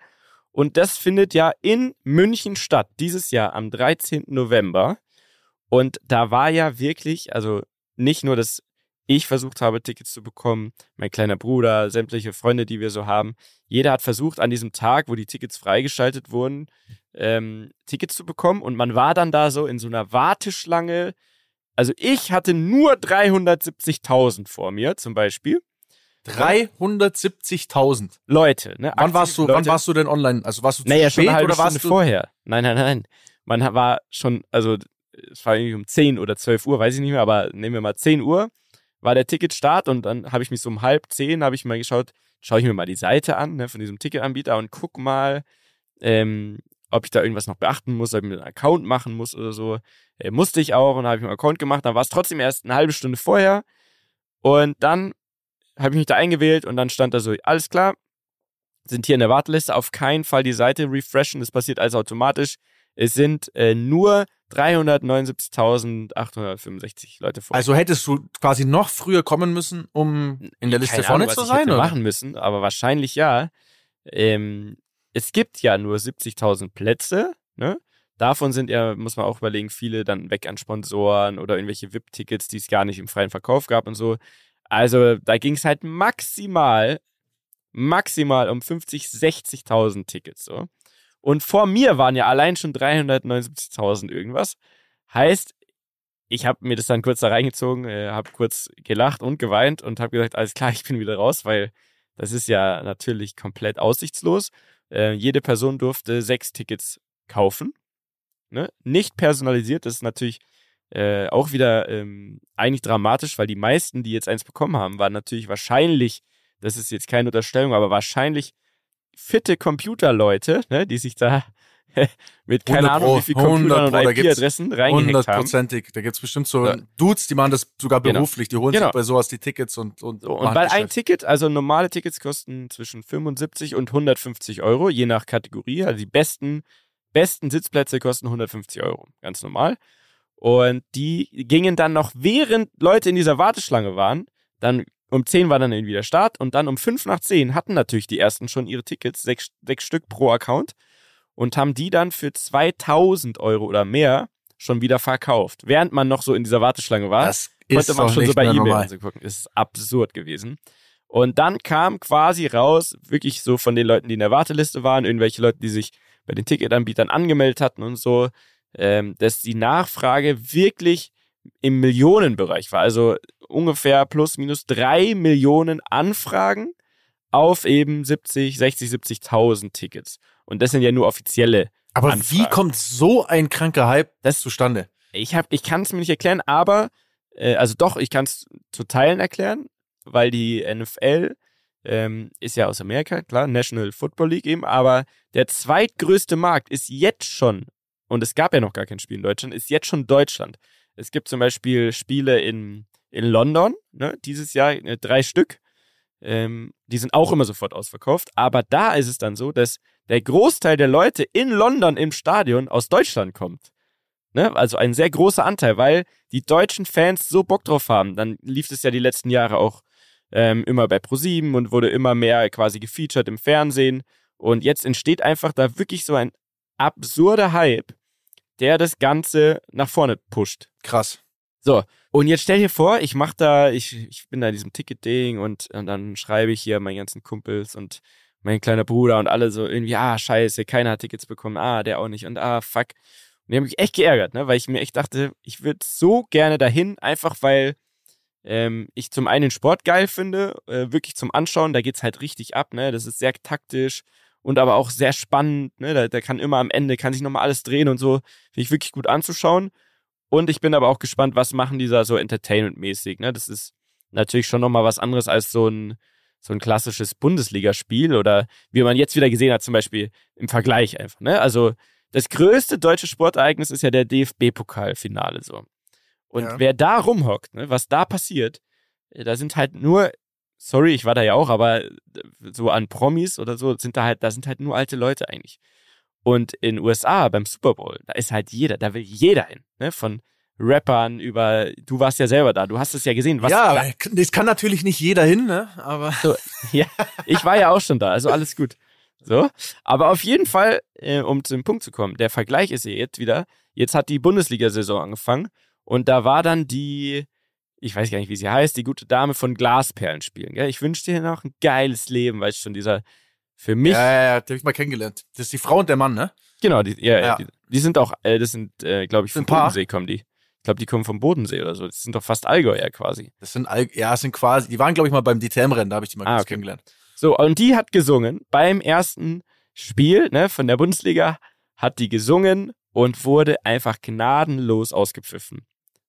und das findet ja in München statt, dieses Jahr am 13. November. Und da war ja wirklich, also nicht nur, dass ich versucht habe, Tickets zu bekommen, mein kleiner Bruder, sämtliche Freunde, die wir so haben. Jeder hat versucht, an diesem Tag, wo die Tickets freigeschaltet wurden, ähm, Tickets zu bekommen. Und man war dann da so in so einer Warteschlange. Also ich hatte nur 370.000 vor mir zum Beispiel. 370.000. Leute, ne? Wann warst du, Aktive wann Leute. warst du denn online? Also warst du zu Naja, schon spät eine halbe oder Stunde warst du? vorher. Nein, nein, nein. Man war schon, also es war irgendwie um 10 oder 12 Uhr, weiß ich nicht mehr, aber nehmen wir mal 10 Uhr, war der Ticketstart und dann habe ich mich so um halb 10, habe ich mal geschaut, schaue ich mir mal die Seite an ne, von diesem Ticketanbieter und guck mal, ähm, ob ich da irgendwas noch beachten muss, ob ich mir einen Account machen muss oder so. Äh, musste ich auch und dann habe ich mir einen Account gemacht, dann war es trotzdem erst eine halbe Stunde vorher und dann habe ich mich da eingewählt und dann stand da so, alles klar, sind hier in der Warteliste, auf keinen Fall die Seite refreshen, das passiert alles automatisch. Es sind äh, nur 379.865 Leute vor. Also hättest du quasi noch früher kommen müssen, um in der Liste Keine vorne Ahnung, zu was sein? Ich hätte Oder? machen müssen, aber wahrscheinlich ja. Ähm, es gibt ja nur 70.000 Plätze, ne? Davon sind ja, muss man auch überlegen, viele dann weg an Sponsoren oder irgendwelche VIP-Tickets, die es gar nicht im freien Verkauf gab und so. Also da ging es halt maximal, maximal um 50, 60.000 Tickets so. Und vor mir waren ja allein schon 379.000 irgendwas. Heißt, ich habe mir das dann kurz da reingezogen, äh, habe kurz gelacht und geweint und habe gesagt, alles klar, ich bin wieder raus, weil das ist ja natürlich komplett aussichtslos. Äh, jede Person durfte sechs Tickets kaufen. Ne? Nicht personalisiert, das ist natürlich äh, auch wieder ähm, eigentlich dramatisch, weil die meisten, die jetzt eins bekommen haben, waren natürlich wahrscheinlich, das ist jetzt keine Unterstellung, aber wahrscheinlich fitte Computerleute, ne, die sich da mit keine 100 Ahnung Pro, wie viel 100 Computern Pro, da und IP-Adressen reingehackt haben. Hundertprozentig. Da gibt's bestimmt so Ja. Dudes, die machen das sogar Genau. beruflich. Die holen Genau. sich bei sowas die Tickets und und, So, und weil ein. Ticket, also normale Tickets kosten zwischen 75 und 150 Euro, je nach Kategorie. Also die besten, besten Sitzplätze kosten 150 Euro, ganz normal. Und die gingen dann noch, während Leute in dieser Warteschlange waren, dann um 10 war dann irgendwie der Start und dann um 5 nach 10 hatten natürlich die ersten schon ihre Tickets, sechs, sechs Stück pro Account und haben die dann für 2000 Euro oder mehr schon wieder verkauft, während man noch so in dieser Warteschlange war das konnte ist man schon so bei eBay normal. und so gucken. Das ist absurd gewesen. Und dann kam quasi raus, wirklich so von den Leuten, die in der Warteliste waren, irgendwelche Leute, die sich bei den Ticketanbietern angemeldet hatten und so, ähm, dass die Nachfrage wirklich im Millionenbereich war. Also ungefähr plus minus drei Millionen Anfragen auf eben 70, 60, 70.000 Tickets. Und das sind ja nur offizielle Aber Anfragen. wie kommt so ein kranker Hype Das- zustande? ich hab, ich kann es mir nicht erklären, aber äh, also doch, ich kann es zu Teilen erklären, weil die NFL ähm, ist ja aus Amerika, klar, National Football League eben, aber der zweitgrößte Markt ist jetzt schon, und es gab ja noch gar kein Spiel in Deutschland, ist jetzt schon Deutschland. Es gibt zum Beispiel Spiele in, in London, ne, dieses Jahr äh, drei Stück. Ähm, die sind auch immer sofort ausverkauft, aber da ist es dann so, dass der Großteil der Leute in London im Stadion aus Deutschland kommt. Ne? Also ein sehr großer Anteil, weil die deutschen Fans so Bock drauf haben. Dann lief es ja die letzten Jahre auch ähm, immer bei ProSieben und wurde immer mehr quasi gefeatured im Fernsehen. Und jetzt entsteht einfach da wirklich so ein absurder Hype, der das Ganze nach vorne pusht. Krass. Und jetzt stell dir vor, ich mach da, ich, ich bin da in diesem Ticket-Ding und, und dann schreibe ich hier meinen ganzen Kumpels und mein kleiner Bruder und alle so irgendwie, ah, scheiße, keiner hat Tickets bekommen, ah, der auch nicht und ah, fuck. Und die haben mich echt geärgert, ne, weil ich mir echt dachte, ich würde so gerne dahin, einfach weil ähm, ich zum einen den Sport geil finde, äh, wirklich zum Anschauen, da geht's halt richtig ab, ne, das ist sehr taktisch und aber auch sehr spannend, ne, da, da kann immer am Ende, kann sich nochmal alles drehen und so, finde ich wirklich gut anzuschauen. Und ich bin aber auch gespannt, was machen die da so entertainment-mäßig. Ne? Das ist natürlich schon nochmal was anderes als so ein, so ein klassisches Bundesligaspiel oder wie man jetzt wieder gesehen hat, zum Beispiel im Vergleich einfach. Ne? Also das größte deutsche Sportereignis ist ja der DFB-Pokalfinale so. Und Ja. wer da rumhockt, ne, was da passiert, äh, da sind halt nur, sorry, ich war da ja auch, aber äh, so an Promis oder so, sind da halt, da sind halt nur alte Leute eigentlich. Und in USA beim Super Bowl, da ist halt jeder, da will jeder hin, ne? Von Rappern über, du warst ja selber da, du hast es ja gesehen. Was ja, da, das kann natürlich nicht jeder hin, ne? Aber ja, ich war ja auch schon da, also alles gut. So, aber auf jeden Fall, äh, um zum Punkt zu kommen, der Vergleich ist ja jetzt wieder, jetzt hat die Bundesliga-Saison angefangen und da war dann die, ich weiß gar nicht, wie sie heißt, die gute Dame von Glasperlen spielen. Gell? Ich wünsche dir noch ein geiles Leben, weil schon dieser, für mich, ja, ja, ja, die hab ich mal kennengelernt. Das ist die Frau und der Mann, ne? genau, die, ja, Ja. Die, die sind auch, äh, das sind, äh, glaube ich, Paar? Bodensee kommen die. Ich glaube, die kommen vom Bodensee oder so. Das sind doch fast Allgäuer quasi. Das sind, All ja, das sind quasi, die waren, glaube ich, mal beim DTM-Rennen, da habe ich die mal Ah, okay. kennengelernt. So, und die hat gesungen beim ersten Spiel ne, von der Bundesliga, hat die gesungen und wurde einfach gnadenlos ausgepfiffen,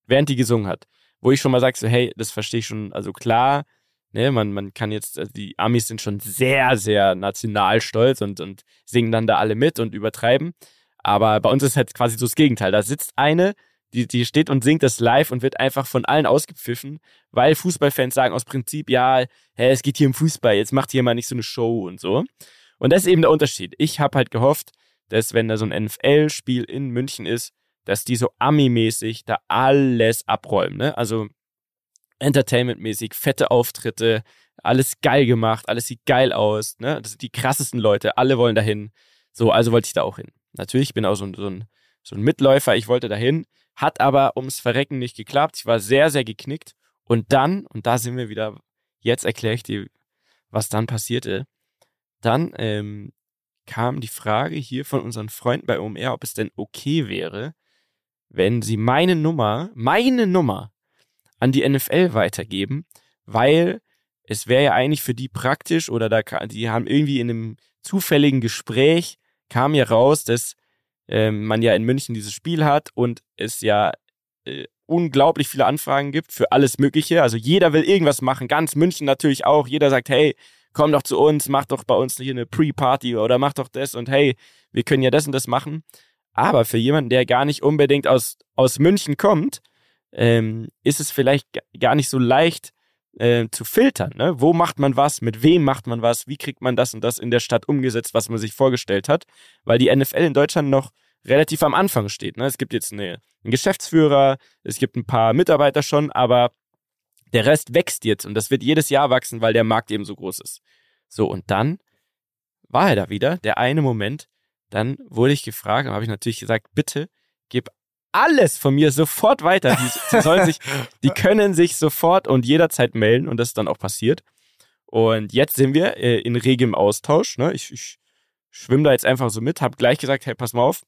während die gesungen hat. Wo ich schon mal sage, so, hey, das verstehe ich schon, also klar, ne, man, man kann jetzt, also die Amis sind schon sehr, sehr national stolz und, und singen dann da alle mit und übertreiben. Aber bei uns ist halt quasi so das Gegenteil. Da sitzt eine, die, die steht und singt das live und wird einfach von allen ausgepfiffen, weil Fußballfans sagen aus Prinzip, ja, hä, es geht hier um Fußball, jetzt macht hier mal nicht so eine Show und so. Und das ist eben der Unterschied. Ich habe halt gehofft, dass wenn da so ein NFL-Spiel in München ist, dass die so Ami-mäßig da alles abräumen, ne? Also Entertainment-mäßig, fette Auftritte, alles geil gemacht, alles sieht geil aus, ne? Das sind die krassesten Leute, alle wollen dahin. So, also wollte ich da auch hin. Natürlich, ich bin auch so ein, so ein, so ein Mitläufer, ich wollte dahin, hat aber ums Verrecken nicht geklappt. Ich war sehr, sehr geknickt. Und dann, und da sind wir wieder, jetzt erkläre ich dir, was dann passierte. Dann ähm, kam die Frage hier von unseren Freunden bei OMR, ob es denn okay wäre, wenn sie meine Nummer, meine Nummer an die NFL weitergeben, weil es wäre ja eigentlich für die praktisch oder da die haben irgendwie in einem zufälligen Gespräch kam ja raus, dass ähm, man ja in München dieses Spiel hat und es ja äh, unglaublich viele Anfragen gibt für alles Mögliche. Also jeder will irgendwas machen, ganz München natürlich auch. Jeder sagt, hey, komm doch zu uns, mach doch bei uns hier eine Pre-Party oder mach doch das und hey, wir können ja das und das machen. Aber für jemanden, der gar nicht unbedingt aus, aus München kommt, ähm, ist es vielleicht ga- gar nicht so leicht äh, zu filtern. Ne? Wo macht man was? Mit wem macht man was? Wie kriegt man das und das in der Stadt umgesetzt, was man sich vorgestellt hat? Weil die NFL in Deutschland noch relativ am Anfang steht. Ne? Es gibt jetzt eine, einen Geschäftsführer, es gibt ein paar Mitarbeiter schon, aber der Rest wächst jetzt und das wird jedes Jahr wachsen, weil der Markt eben so groß ist. So, und dann war er da wieder, der eine Moment, dann wurde ich gefragt habe ich natürlich gesagt, bitte gib alles von mir sofort weiter. Die, die sollen sich, die können sich sofort und jederzeit melden und das ist dann auch passiert. Und jetzt sind wir äh, in regem Austausch. Ne? Ich, ich schwimme da jetzt einfach so mit, habe gleich gesagt, hey, pass mal auf,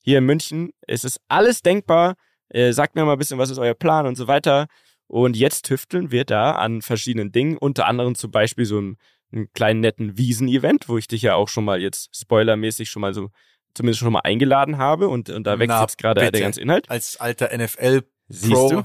hier in München, es ist alles denkbar. Äh, sagt mir mal ein bisschen, was ist euer Plan und so weiter. Und jetzt tüfteln wir da an verschiedenen Dingen, unter anderem zum Beispiel so einen, einen kleinen netten Wiesen-Event, wo ich dich ja auch schon mal jetzt spoilermäßig schon mal so, zumindest schon mal eingeladen habe und, und da wächst jetzt gerade der bitte. ganze Inhalt. Als alter NFL Siehst Pro. du?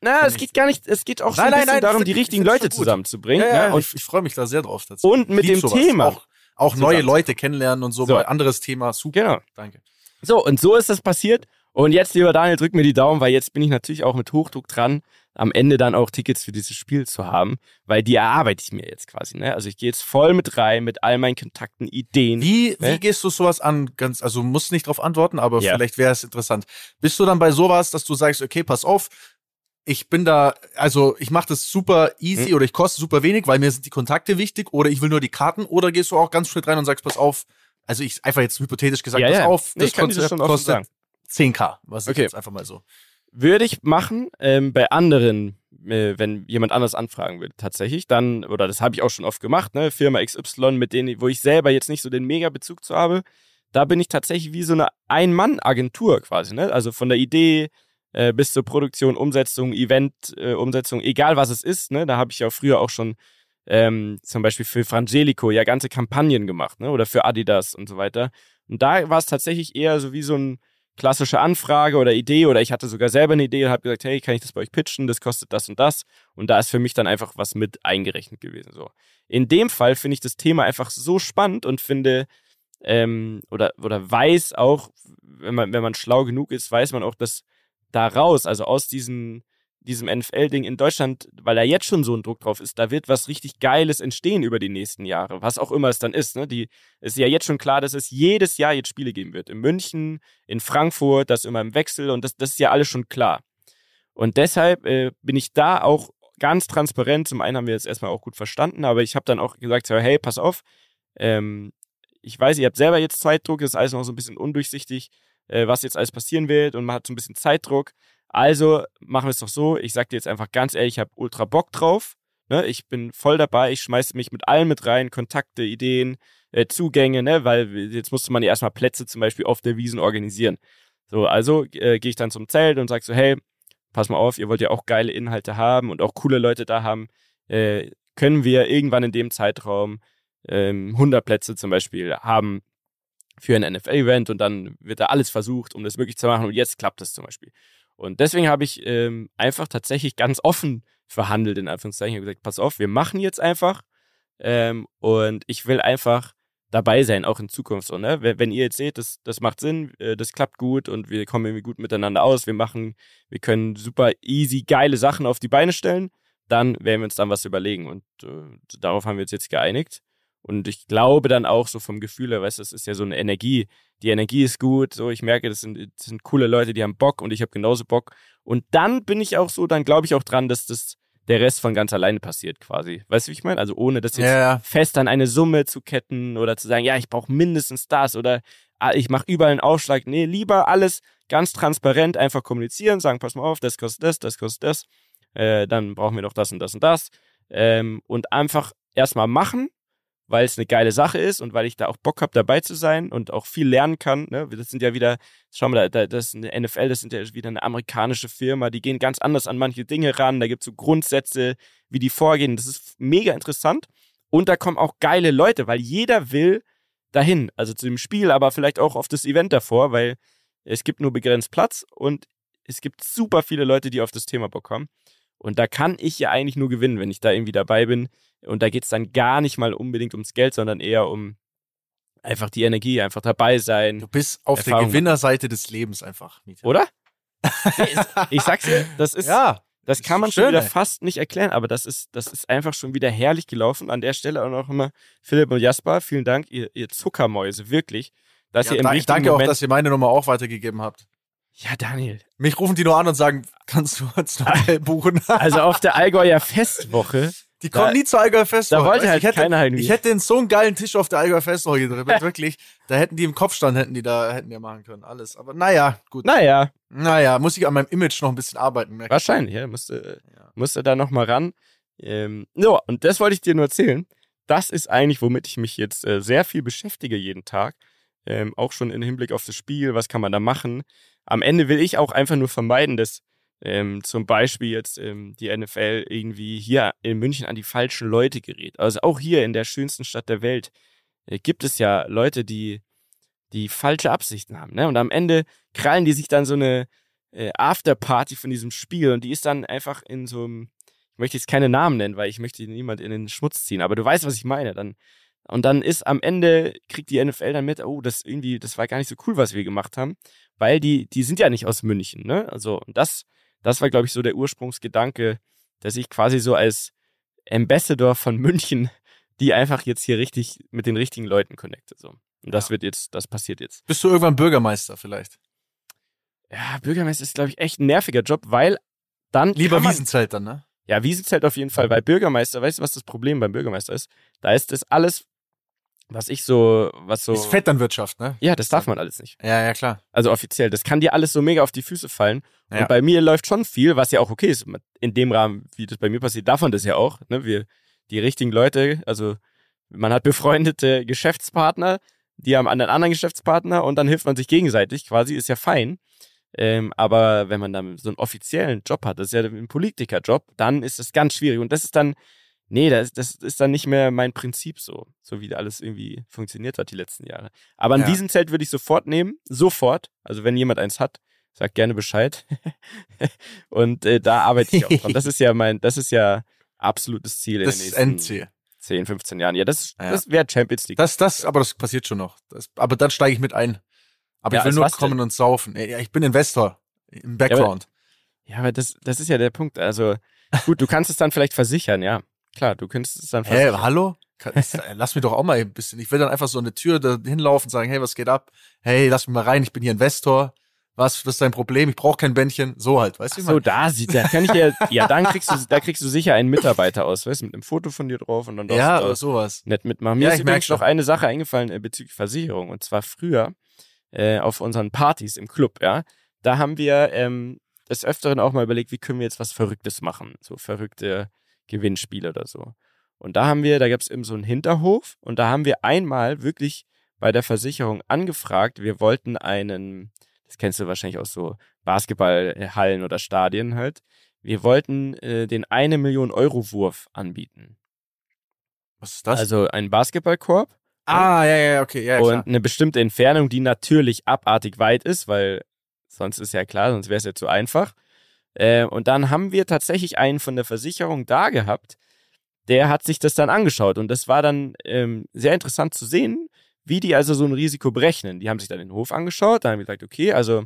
Na, es geht gar nicht, es geht auch so Nein, ein nein, nein, darum, die ich- richtigen Leute zusammenzubringen. Ja, ja, ne? und, ich, ich freue mich da sehr drauf. tatsächlich. und mit dem sowas. Thema. Auch, auch neue Leute kennenlernen und so, So. anderes Thema. Super. Genau. Danke. So, und so ist das passiert. Und jetzt, lieber Daniel, drück mir die Daumen, weil jetzt bin ich natürlich auch mit Hochdruck dran, am Ende dann auch Tickets für dieses Spiel zu haben, weil die erarbeite ich mir jetzt quasi. Ne? Also ich gehe jetzt voll mit rein, mit all meinen Kontakten, Ideen. Wie, Ne? wie gehst du sowas an? Ganz, also musst nicht drauf antworten, aber Ja. vielleicht wäre es interessant. Bist du dann bei sowas, dass du sagst, okay, pass auf, ich bin da, also ich mache das super easy Hm. oder ich koste super wenig, weil mir sind die Kontakte wichtig oder ich will nur die Karten oder gehst du auch ganz schön rein und sagst, pass auf, also ich einfach jetzt hypothetisch gesagt, Ja, pass ja. auf, Nee, das Konzept kostet sagen. 10k, was ich Okay. jetzt einfach mal so. Würde ich machen ähm, bei anderen, äh, wenn jemand anders anfragen würde, tatsächlich. Dann, oder das habe ich auch schon oft gemacht, ne? Firma XY, mit denen, wo ich selber jetzt nicht so den Mega-Bezug zu habe. Da bin ich tatsächlich wie so eine Ein-Mann-Agentur quasi, ne? Also von der Idee äh, bis zur Produktion, Umsetzung, Event, äh, egal was es ist, ne? Da habe ich ja früher auch schon ähm, zum Beispiel für Frangelico ja ganze Kampagnen gemacht, ne? Oder für Adidas und so weiter. Und da war es tatsächlich eher so wie so ein klassische Anfrage oder Idee oder ich hatte sogar selber eine Idee und habe gesagt, hey, kann ich das bei euch pitchen? Das kostet das und das. Und da ist für mich dann einfach was mit eingerechnet gewesen. So. In dem Fall finde ich das Thema einfach so spannend und finde ähm, oder, oder weiß auch, wenn man, wenn man schlau genug ist, weiß man auch, dass daraus, also aus diesen, diesem NFL-Ding in Deutschland, weil da jetzt schon so ein Druck drauf ist, da wird was richtig Geiles entstehen über die nächsten Jahre, was auch immer es dann ist. Ne? Die ist ja jetzt schon klar, dass es jedes Jahr jetzt Spiele geben wird. In München, in Frankfurt, das immer im Wechsel und das, das ist ja alles schon klar. Und deshalb äh, bin ich da auch ganz transparent. Zum einen haben wir jetzt erstmal auch gut verstanden, aber ich habe dann auch gesagt, hey, pass auf, ähm, ich weiß, ihr habt selber jetzt Zeitdruck, ist alles noch so ein bisschen undurchsichtig, äh, was jetzt alles passieren wird und man hat so ein bisschen Zeitdruck. Also machen wir es doch so, ich sag dir jetzt einfach ganz ehrlich, ich habe ultra Bock drauf. Ne? Ich bin voll dabei, ich schmeiße mich mit allem mit rein, Kontakte, Ideen, äh, Zugänge, ne? weil jetzt musste man ja erstmal Plätze zum Beispiel auf der Wiesen organisieren. So, also äh, gehe ich dann zum Zelt und sag so, hey, pass mal auf, ihr wollt ja auch geile Inhalte haben und auch coole Leute da haben, äh, können wir irgendwann in dem Zeitraum ähm, 100 Plätze zum Beispiel haben für ein NFL-Event und dann wird da alles versucht, um das möglich zu machen und jetzt klappt das zum Beispiel. Und deswegen habe ich ähm, einfach tatsächlich ganz offen verhandelt, in Anführungszeichen. Ich habe gesagt, pass auf, wir machen jetzt einfach ähm, und ich will einfach dabei sein, auch in Zukunft so, ne? Wenn ihr jetzt seht, das, das macht Sinn, äh, das klappt gut und wir kommen irgendwie gut miteinander aus, wir machen, wir können super easy geile Sachen auf die Beine stellen, dann werden wir uns dann was überlegen und äh, darauf haben wir uns jetzt geeinigt. Und ich glaube dann auch so vom Gefühl her, weißt du, das ist ja so eine Energie. Die Energie ist gut, so ich merke, das sind, das sind coole Leute, die haben Bock und ich habe genauso Bock. Und dann bin ich auch so, dann glaube ich auch dran, dass das der Rest von ganz alleine passiert quasi. Weißt du, wie ich meine? Also ohne das jetzt Ja, fest an eine Summe zu ketten oder zu sagen, ja, ich brauche mindestens das oder ah, ich mache überall einen Aufschlag. Nee, lieber alles ganz transparent einfach kommunizieren, sagen, pass mal auf, das kostet das, das kostet das, äh, dann brauchen wir noch das und das und das. Ähm, und einfach erstmal machen, weil es eine geile Sache ist und weil ich da auch Bock habe, dabei zu sein und auch viel lernen kann. Ne? Das sind ja wieder, schau mal, da, da, das ist eine NFL, das sind ja wieder eine amerikanische Firma, die gehen ganz anders an manche Dinge ran. Da gibt es so Grundsätze, wie die vorgehen. Das ist mega interessant. Und da kommen auch geile Leute, weil jeder will dahin, also zu dem Spiel, aber vielleicht auch auf das Event davor, weil es gibt nur begrenzt Platz und es gibt super viele Leute, die auf das Thema Bock haben. Und da kann ich ja eigentlich nur gewinnen, wenn ich da irgendwie dabei bin. Und da geht es dann gar nicht mal unbedingt ums Geld, sondern eher um einfach die Energie, einfach dabei sein. Du bist auf der Erfahrung. Gewinnerseite des Lebens einfach. Mietja. Oder? Ich sag's dir, das ist, Ja. das kann man schon schön, wieder ey. fast nicht erklären, aber das ist, das ist einfach schon wieder herrlich gelaufen. An der Stelle auch noch immer Philipp und Jasper, vielen Dank, ihr, ihr Zuckermäuse, wirklich. Dass ja ihr im da, richtigen danke auch, Moment, dass ihr meine Nummer auch weitergegeben habt. Ja, Daniel. Mich rufen die nur an und sagen, kannst du uns noch buchen? Also auf der Allgäuer Festwoche, Die kommen Da- nie zur Allgäuer Festwoche. da wollte Weißt halt ich hätte, keiner irgendwie. Ich hätte den so einen geilen Tisch auf der Allgäuer Festwoche gedrückt, wirklich. Da hätten die im Kopfstand, hätten die da, hätten die machen können, alles. Aber naja, gut. naja, Naja, muss ich an meinem Image noch ein bisschen arbeiten. merke ich. wahrscheinlich, ja, musste, Ja. musste da nochmal ran. Ähm, ja, und das wollte ich dir nur erzählen. Das ist eigentlich, womit ich mich jetzt äh, sehr viel beschäftige jeden Tag. Ähm, auch schon im Hinblick auf das Spiel, was kann man da machen. Am Ende will ich auch einfach nur vermeiden, dass ähm, zum Beispiel jetzt ähm, die NFL irgendwie hier in München an die falschen Leute gerät. Also auch hier in der schönsten Stadt der Welt äh, gibt es ja Leute, die, die falsche Absichten haben. Ne? Und am Ende krallen die sich dann so eine äh, Afterparty von diesem Spiel und die ist dann einfach in so einem, ich möchte jetzt keine Namen nennen, weil ich möchte niemand in den Schmutz ziehen, aber du weißt, was ich meine. Dann, und dann ist am Ende, kriegt die NFL dann mit, oh, das irgendwie, das war gar nicht so cool, was wir gemacht haben, weil die, die sind ja nicht aus München, ne? Also, und das, das war, glaube ich, so der Ursprungsgedanke, dass ich quasi so als Ambassador von München, die einfach jetzt hier richtig mit den richtigen Leuten connecte. So. Und das Ja. wird jetzt, das passiert jetzt. Bist du irgendwann Bürgermeister vielleicht? Ja, Bürgermeister ist, glaube ich, echt ein nerviger Job, weil dann. Lieber man, Wiesenzelt dann, ne? Ja, Wiesenzelt auf jeden Fall, weil Bürgermeister, weißt du, was das Problem beim Bürgermeister ist? Da ist das alles, was ich so, was so. Ist Vetternwirtschaft, ne? Ja, das darf man alles nicht. Ja, ja, klar. Also offiziell. Das kann dir alles so mega auf die Füße fallen. Ja. Und bei mir läuft schon viel, was ja auch okay ist. In dem Rahmen, wie das bei mir passiert, darf man das ja auch. Ne? Wir, die richtigen Leute, also man hat befreundete Geschäftspartner, die haben einen anderen Geschäftspartner und dann hilft man sich gegenseitig, quasi, ist ja fein. Ähm, aber wenn man dann so einen offiziellen Job hat, das ist ja ein Politikerjob, dann ist das ganz schwierig. Und das ist dann, nee, das, das ist dann nicht mehr mein Prinzip so, so wie alles irgendwie funktioniert hat die letzten Jahre. Aber ein Ja. Wiesenzelt würde ich sofort nehmen, sofort. Also wenn jemand eins hat, sagt gerne Bescheid. und äh, da arbeite ich auch dran. Das ist ja mein, das ist ja absolutes Ziel Das in den nächsten Endziel. 10, 15 Jahren. Ja, das, Ja. das wäre Champions League. Das, das, aber das passiert schon noch. Das, aber dann steige ich mit ein. Aber Ja, ich will nur kommen und saufen. Ja, ich bin Investor im Background. Ja, aber das, das ist ja der Punkt. Also, gut, du kannst es dann vielleicht versichern, ja. Klar, du könntest es dann Hä, versichern. hallo? Äh, Lass mich doch auch mal ein bisschen. Ich will dann einfach so eine Tür da hinlaufen und sagen, hey, was geht ab? Hey, lass mich mal rein, ich bin hier Investor. Was, was ist dein Problem? Ich brauche kein Bändchen. So halt, weißt du? so, da sieht, da kann ich dir, ja, dann kriegst du, da kriegst du sicher einen Mitarbeiter aus, weißt du, mit einem Foto von dir drauf und dann darfst ja, du oder sowas. nett mitmachen. Mir Ja, ist übrigens noch eine Sache eingefallen äh, bezüglich Versicherung. Und zwar früher äh, auf unseren Partys im Club, ja. Da haben wir ähm, des Öfteren auch mal überlegt, wie können wir jetzt was Verrücktes machen. So verrückte Gewinnspiele oder so. Und da haben wir, da gab es eben so einen Hinterhof und da haben wir einmal wirklich bei der Versicherung angefragt, wir wollten einen, das kennst du wahrscheinlich aus so Basketballhallen oder Stadien halt. Wir wollten äh, den eine Million Euro Wurf anbieten. Was ist das? Also ein Basketballkorb ah, ja, ja, okay, ja, und klar. eine bestimmte Entfernung, die natürlich abartig weit ist, weil sonst ist ja klar, sonst wäre es ja zu einfach. Äh, und dann haben wir tatsächlich einen von der Versicherung da gehabt, der hat sich das dann angeschaut und das war dann ähm, sehr interessant zu sehen, wie die also so ein Risiko berechnen. Die haben sich dann den Hof angeschaut, dann haben wir gesagt, okay, also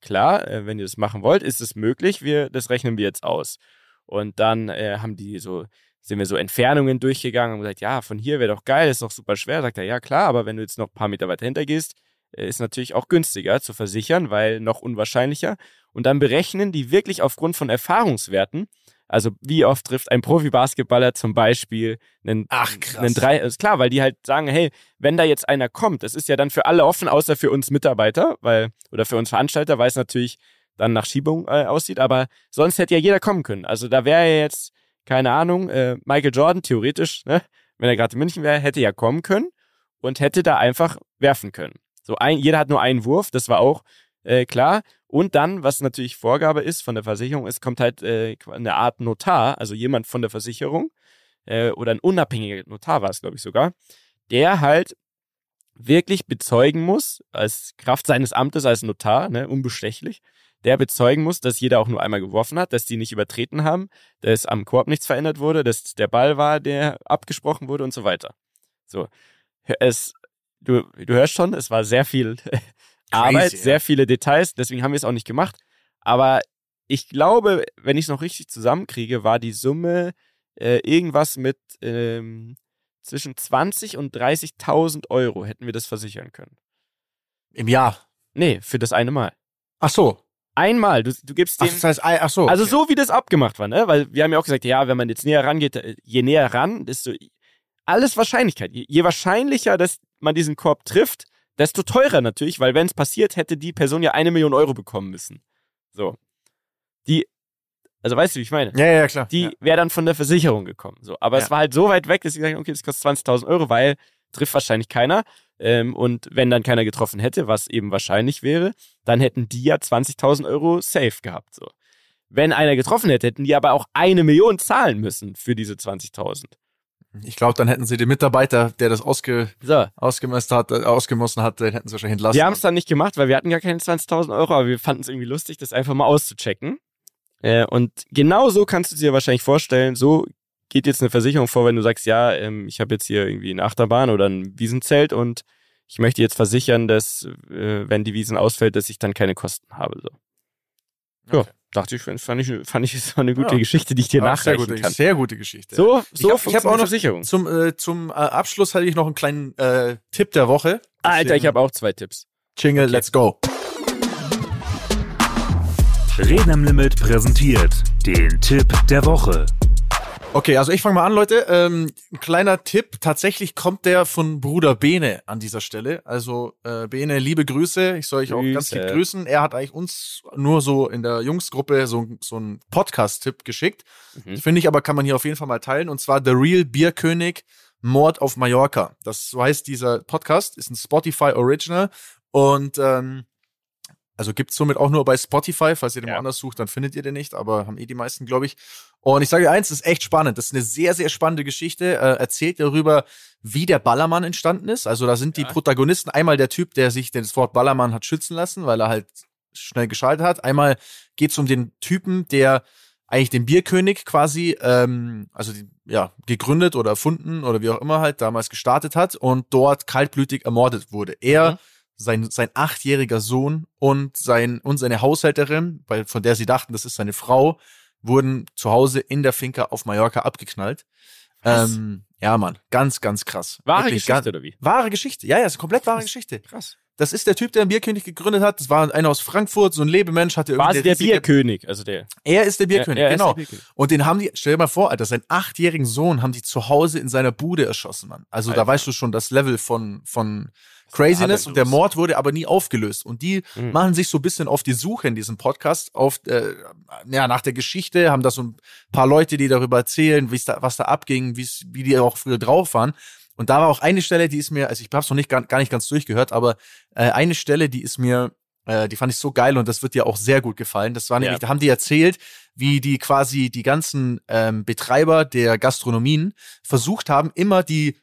klar, äh, wenn ihr das machen wollt, ist es möglich, wir, das rechnen wir jetzt aus. Und dann äh, haben die so, sind wir so Entfernungen durchgegangen und gesagt, ja, von hier wäre doch geil, ist doch super schwer. Sagt er, ja klar, aber wenn du jetzt noch ein paar Meter weiter hinter gehst, äh, ist natürlich auch günstiger zu versichern, weil noch unwahrscheinlicher. Und dann berechnen die wirklich aufgrund von Erfahrungswerten, also wie oft trifft ein Profi-Basketballer zum Beispiel einen, Ach, krass. einen drei, ist klar, weil die halt sagen, hey, wenn da jetzt einer kommt, das ist ja dann für alle offen, außer für uns Mitarbeiter, weil, oder für uns Veranstalter, weil es natürlich dann nach Schiebung äh, aussieht, aber sonst hätte ja jeder kommen können. Also da wäre ja jetzt, keine Ahnung, äh, Michael Jordan theoretisch, ne, wenn er gerade in München wäre, hätte ja kommen können und hätte da einfach werfen können. So ein, jeder hat nur einen Wurf, das war auch äh, klar. Und dann, was natürlich Vorgabe ist von der Versicherung, es kommt halt äh, eine Art Notar, also jemand von der Versicherung äh, oder ein unabhängiger Notar war es, glaube ich sogar, der halt wirklich bezeugen muss, als Kraft seines Amtes als Notar, ne, unbestechlich, der bezeugen muss, dass jeder auch nur einmal geworfen hat, dass die nicht übertreten haben, dass am Korb nichts verändert wurde, dass der Ball war, der abgesprochen wurde und so weiter. So. Es, du, du hörst schon, es war sehr viel Arbeit, ja. sehr viele Details, deswegen haben wir es auch nicht gemacht. Aber ich glaube, wenn ich es noch richtig zusammenkriege, war die Summe äh, irgendwas mit ähm, zwischen 20 und 30.000 Euro hätten wir das versichern können. Im Jahr. Nee, für das eine Mal. Ach so. Einmal, du, du gibst Ach, dem. das heißt, ach so. Also okay. so wie das abgemacht war, ne? Weil wir haben ja auch gesagt, ja, wenn man jetzt näher rangeht, äh, je näher ran, desto alles Wahrscheinlichkeit. Je, je wahrscheinlicher, dass man diesen Korb trifft, desto teurer natürlich, weil wenn es passiert, hätte die Person ja eine Million Euro bekommen müssen. So. Die, also weißt du, wie ich meine? Ja, ja, klar. Die ja. wäre dann von der Versicherung gekommen. So. Aber Ja. es war halt so weit weg, dass ich gesagt habe, okay, das kostet 20.000 Euro, weil trifft wahrscheinlich keiner. Ähm, und wenn dann keiner getroffen hätte, was eben wahrscheinlich wäre, dann hätten die ja 20.000 Euro safe gehabt. So. Wenn einer getroffen hätte, hätten die aber auch eine Million zahlen müssen für diese 20.000. Ich glaube, dann hätten sie den Mitarbeiter, der das ausge, So. ausgemessen hat, äh, ausgemessen hat, den hätten sie wahrscheinlich entlassen. Wir haben es dann nicht gemacht, weil wir hatten gar keine 20.000 Euro, aber wir fanden es irgendwie lustig, das einfach mal auszuchecken. Äh, und genau so kannst du dir wahrscheinlich vorstellen, so geht jetzt eine Versicherung vor, wenn du sagst, ja, ähm, ich habe jetzt hier irgendwie eine Achterbahn oder ein Wiesenzelt und ich möchte jetzt versichern, dass, äh, wenn die Wiesen ausfällt, dass ich dann keine Kosten habe. So. Okay. Dachte ich, fand ich, fand ich, es war eine gute Ja. Geschichte, die ich dir Ja, sehr nachreichen gute, kann. sehr gute Geschichte. So, Ich so hab- ich hab auch noch- Versicherung. Zum, äh, zum äh, Abschluss hatte ich noch einen kleinen äh, Tipp der Woche. Alter, ich habe auch zwei Tipps. Jingle, let's go. Reden am Limit präsentiert den Tipp der Woche. Okay, also ich fange mal an, Leute. Ähm, ein kleiner Tipp. Tatsächlich kommt der von Bruder Bene an dieser Stelle. Also äh, Bene, liebe Grüße. Ich soll euch auch ganz lieb grüßen. Er hat eigentlich uns nur so in der Jungsgruppe so, so einen Podcast-Tipp geschickt. Mhm. Finde ich aber, kann man hier auf jeden Fall mal teilen. Und zwar The Real Bierkönig Mord auf Mallorca. Das so heißt dieser Podcast, ist ein Spotify Original. Und ähm, also gibt's somit auch nur bei Spotify. Falls ihr den Ja. woanders sucht, dann findet ihr den nicht, aber haben eh die meisten, glaube ich. Und ich sage dir eins, das ist echt spannend. Das ist eine sehr, sehr spannende Geschichte. Äh, erzählt darüber, wie der Ballermann entstanden ist. Also da sind die Ja. Protagonisten einmal der Typ, der sich das Wort Ballermann hat schützen lassen, weil er halt schnell geschaltet hat. Einmal geht's um den Typen, der eigentlich den Bierkönig quasi, ähm, also die, ja, gegründet oder erfunden oder wie auch immer halt damals gestartet hat und dort kaltblütig ermordet wurde. Er, Mhm. Sein, sein achtjähriger Sohn und sein, und seine Haushälterin, weil, von der sie dachten, das ist seine Frau, wurden zu Hause in der Finca auf Mallorca abgeknallt. Was? Ähm, ja, Mann, ganz, ganz krass. Wahre Wirklich Geschichte ganz- oder wie? Wahre Geschichte. Ja, ja, ist eine komplett wahre Krass. Geschichte. Krass. Das ist der Typ, der den Bierkönig gegründet hat. Das war einer aus Frankfurt, so ein Lebemensch, hatte irgendwie Quasi der riesige- Bierkönig, also der. Er ist der Bierkönig, Er- er ist genau. der Bierkönig. Und den haben die, stell dir mal vor, Alter, seinen achtjährigen Sohn haben die zu Hause in seiner Bude erschossen, Mann. Also da Alter. weißt du schon das Level von, von Craziness und der? Mord wurde aber nie aufgelöst. Und die Mhm. machen sich so ein bisschen auf die Suche in diesem Podcast, auf, äh, ja, nach der Geschichte, haben da so ein paar Leute, die darüber erzählen, da, was da abging, wie die auch früher drauf waren. Und da war auch eine Stelle, die ist mir, also ich habe es noch nicht gar, gar nicht ganz durchgehört, aber äh, eine Stelle, die ist mir Äh, die fand ich so geil und das wird dir auch sehr gut gefallen. Das war nämlich, Ja. da haben die erzählt, wie die quasi die ganzen ähm, Betreiber der Gastronomien versucht haben, immer die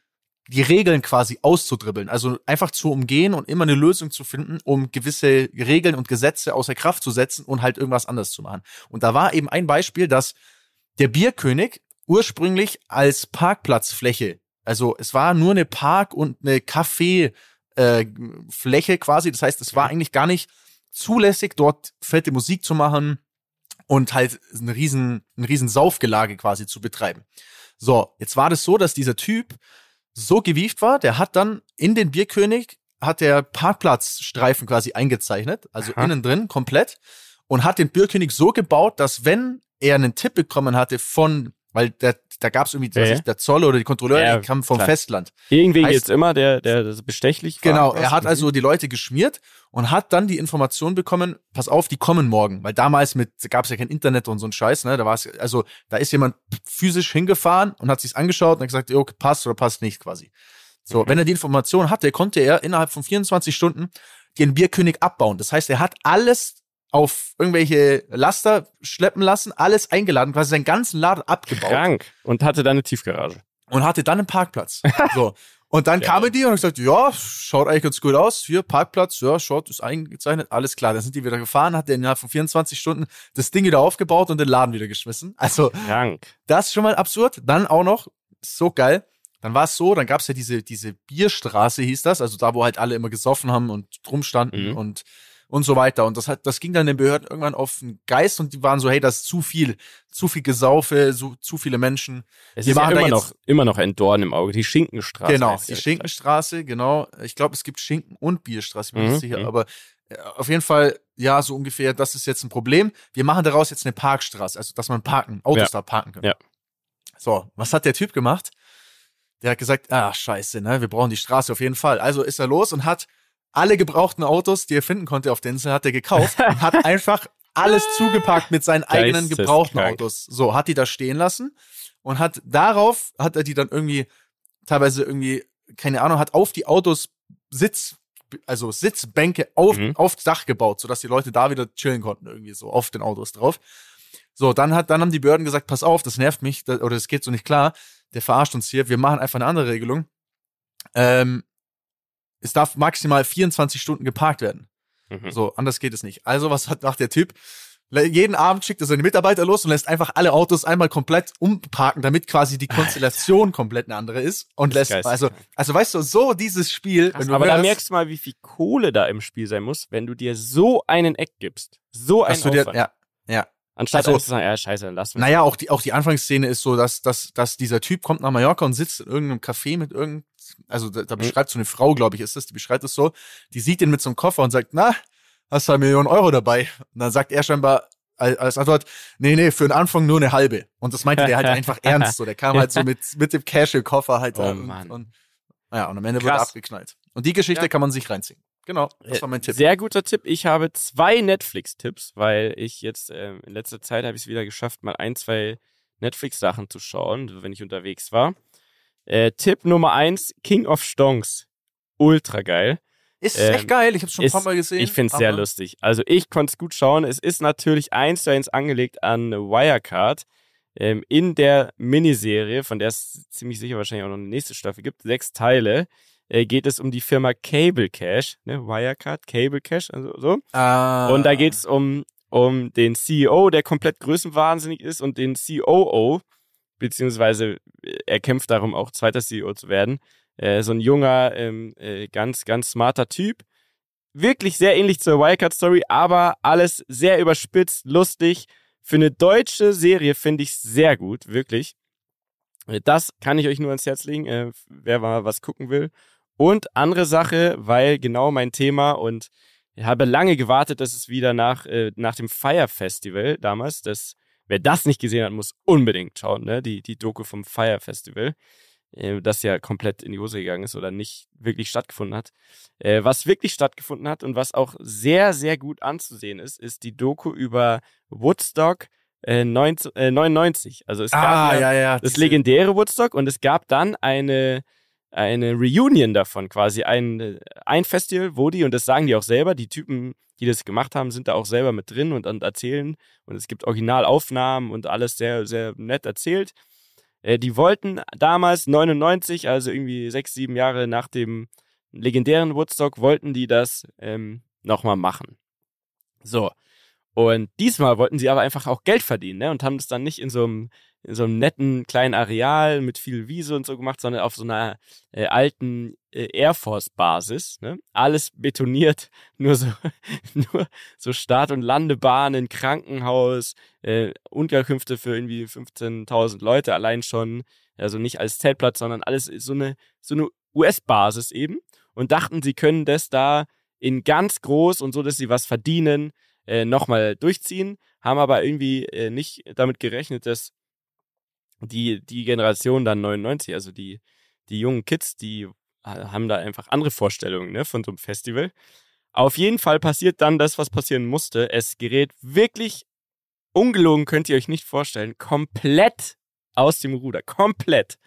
die Regeln quasi auszudribbeln, also einfach zu umgehen und immer eine Lösung zu finden, um gewisse Regeln und Gesetze außer Kraft zu setzen und halt irgendwas anderes zu machen. Und da war eben ein Beispiel, dass der Bierkönig ursprünglich als Parkplatzfläche, also es war nur eine Park- und eine Kaffeefläche äh, Fläche quasi, das heißt, es war eigentlich gar nicht zulässig, dort fette Musik zu machen und halt ein riesen, ein riesen Saufgelage quasi zu betreiben. So, jetzt war das so, dass dieser Typ so gewieft war, der hat dann in den Bierkönig hat der Parkplatzstreifen quasi eingezeichnet, also Aha. innen drin komplett und hat den Bierkönig so gebaut, dass wenn er einen Tipp bekommen hatte von, weil der, da gab es irgendwie, Ja. ich, der Zoll oder die Kontrolleure, Ja, die kamen vom klar. Festland. Irgendwen geht's immer, der, der das bestechlich war. Genau, er hat also die Leute geschmiert und hat dann die Information bekommen, pass auf, die kommen morgen. Weil damals mit gab es ja kein Internet und so ein Scheiß, ne? Da war es, also da ist jemand physisch hingefahren und hat sich's angeschaut und hat gesagt, jo, passt oder passt nicht quasi. So, Mhm. wenn er die Information hatte, konnte er innerhalb von 24 Stunden den Bierkönig abbauen. Das heißt, er hat alles auf irgendwelche Laster schleppen lassen, alles eingeladen, quasi seinen ganzen Laden abgebaut Krank. Und hatte dann eine Tiefgarage. und hatte dann einen Parkplatz. So. Und dann Geil. kamen die und haben gesagt, ja, schaut eigentlich ganz gut aus. Hier, Parkplatz, ja, schaut, ist eingezeichnet, alles klar. Dann sind die wieder gefahren, hat der innerhalb von 24 Stunden das Ding wieder aufgebaut und den Laden wieder geschmissen. Also, Krank. das ist schon mal absurd. Dann auch noch, so geil. Dann war es so, dann gab es ja diese, diese Bierstraße, hieß das, also da, wo halt alle immer gesoffen haben und drum standen Mhm. und, und so weiter. Und das hat, das ging dann den Behörden irgendwann auf den Geist und die waren so, hey, das ist zu viel, zu viel Gesaufe, so, zu viele Menschen. Es Wir ist ja immer noch, immer noch ein Dorn im Auge. Die Schinkenstraße. Genau, die. Schinkenstraße, genau. Ich glaube, es gibt Schinken- und Bierstraße, bin ich Mhm, nicht sicher. mhm. Aber äh, auf jeden Fall, ja, so ungefähr, das ist jetzt ein Problem. Wir machen daraus jetzt eine Parkstraße, also dass man parken, Autos Ja. da parken kann. Ja. So, was hat der Typ gemacht? Der hat gesagt, ah, scheiße, ne, wir brauchen die Straße auf jeden Fall. Also ist er los und hat alle gebrauchten Autos, die er finden konnte auf der Insel, hat er gekauft und hat einfach alles zugepackt mit seinen eigenen gebrauchten. Autos. So, hat die da stehen lassen und hat darauf, hat er die dann irgendwie, teilweise irgendwie, keine Ahnung, hat auf die Autos Sitz, also Sitzbänke auf, Mhm. aufs Dach gebaut, sodass die Leute da wieder chillen konnten, irgendwie so auf den Autos drauf. So, dann hat, dann haben die Behörden gesagt, pass auf, das nervt mich, oder das geht so nicht klar, der verarscht uns hier, wir machen einfach eine andere Regelung. Ähm, es darf maximal 24 Stunden geparkt werden. Mhm. So, anders geht es nicht. Also, was hat macht der Typ? Jeden Abend schickt er seine Mitarbeiter los und lässt einfach alle Autos einmal komplett umparken, damit quasi die Konstellation komplett eine andere ist. Und lässt, also, also weißt du, so dieses Spiel, Krass, wenn du aber da hörst, merkst du mal, wie viel Kohle da im Spiel sein muss, wenn du dir so einen Eck gibst. So einen dir, Aufwand. ja, ja. Anstatt also- zu sagen, ja, scheiße, dann lass mich. Naja, auch die, auch die Anfangsszene ist so, dass, dass, dass dieser Typ kommt nach Mallorca und sitzt in irgendeinem Café mit irgendeinem, also da, Mhm. da beschreibt so eine Frau, glaube ich, ist das, die beschreibt es so, die sieht ihn mit so einem Koffer und sagt, na, hast du eine Million Euro dabei? Und dann sagt er scheinbar als Antwort, nee, nee, für den Anfang nur eine halbe. Und das meinte der halt einfach ernst, so, der kam halt so mit, mit dem Cash im Koffer halt Oh, und, und, ja, und am Ende wurde er Krass. abgeknallt. Und die Geschichte Ja. kann man sich reinziehen. Genau, das war mein Tipp. Sehr guter Tipp. Ich habe zwei Netflix-Tipps, weil ich jetzt ähm, in letzter Zeit habe ich es wieder geschafft, mal ein, zwei Netflix-Sachen zu schauen, wenn ich unterwegs war. Äh, Tipp Nummer eins, King of Stonks. Ultra geil. Ist ähm, echt geil, ich habe schon ein paar Mal gesehen. Ich finde es sehr lustig. Also ich konnte es gut schauen. Es ist natürlich eins zu eins angelegt an Wirecard. Ähm, in der Miniserie, von der es ziemlich sicher wahrscheinlich auch noch eine nächste Staffel gibt, sechs Teile, äh, geht es um die Firma Cable Cash, ne? Wirecard, Cable Cash, also so. Ah. Und da geht es um, um den CEO, der komplett größenwahnsinnig ist und den COO, beziehungsweise äh, er kämpft darum, auch zweiter CEO zu werden. Äh, so ein junger, ähm, äh, ganz, ganz smarter Typ. Wirklich sehr ähnlich zur Wirecard-Story, aber alles sehr überspitzt, lustig. Für eine deutsche Serie finde ich sehr gut, wirklich. Äh, Das kann ich euch nur ans Herz legen, äh, wer mal was gucken will. Und andere Sache, weil genau mein Thema und ich habe lange gewartet, dass es wieder nach, äh, nach dem Fire Festival damals, das, wer das nicht gesehen hat, muss unbedingt schauen, ne? Die, die Doku vom Fire Festival, äh, das ja komplett in die Hose gegangen ist oder nicht wirklich stattgefunden hat. Äh, was wirklich stattgefunden hat und was auch sehr, sehr gut anzusehen ist, ist die Doku über Woodstock äh, 19, äh, 99. Also es gab Ah, ja, ja, das legendäre Woodstock und es gab dann eine, eine Reunion davon quasi. Ein, ein Festival, wo die, und das sagen die auch selber, die Typen, die das gemacht haben, sind da auch selber mit drin und, und erzählen. Und es gibt Originalaufnahmen und alles sehr, sehr nett erzählt. Äh, die wollten damals, 99, also irgendwie sechs, sieben Jahre nach dem legendären Woodstock, wollten die das ähm, nochmal machen. So. Und diesmal wollten sie aber einfach auch Geld verdienen, ne? Und haben das dann nicht in so einem in so einem netten kleinen Areal mit viel Wiese und so gemacht, sondern auf so einer äh, alten äh, Air Force Basis. Ne? Alles betoniert, nur so, nur so Start- und Landebahnen, Krankenhaus, äh, Unterkünfte für irgendwie 15.000 Leute allein schon. Also nicht als Zeltplatz, sondern alles so eine, so eine US-Basis eben. Und dachten, sie können das da in ganz groß und so, dass sie was verdienen, äh, nochmal durchziehen. Haben aber irgendwie äh, nicht damit gerechnet, dass die, die Generation dann 99, also die, die jungen Kids, die haben da einfach andere Vorstellungen ne, von so einem Festival. Auf jeden Fall passiert dann das, was passieren musste. Es gerät wirklich ungelogen, könnt ihr euch nicht vorstellen, komplett aus dem Ruder. Komplett.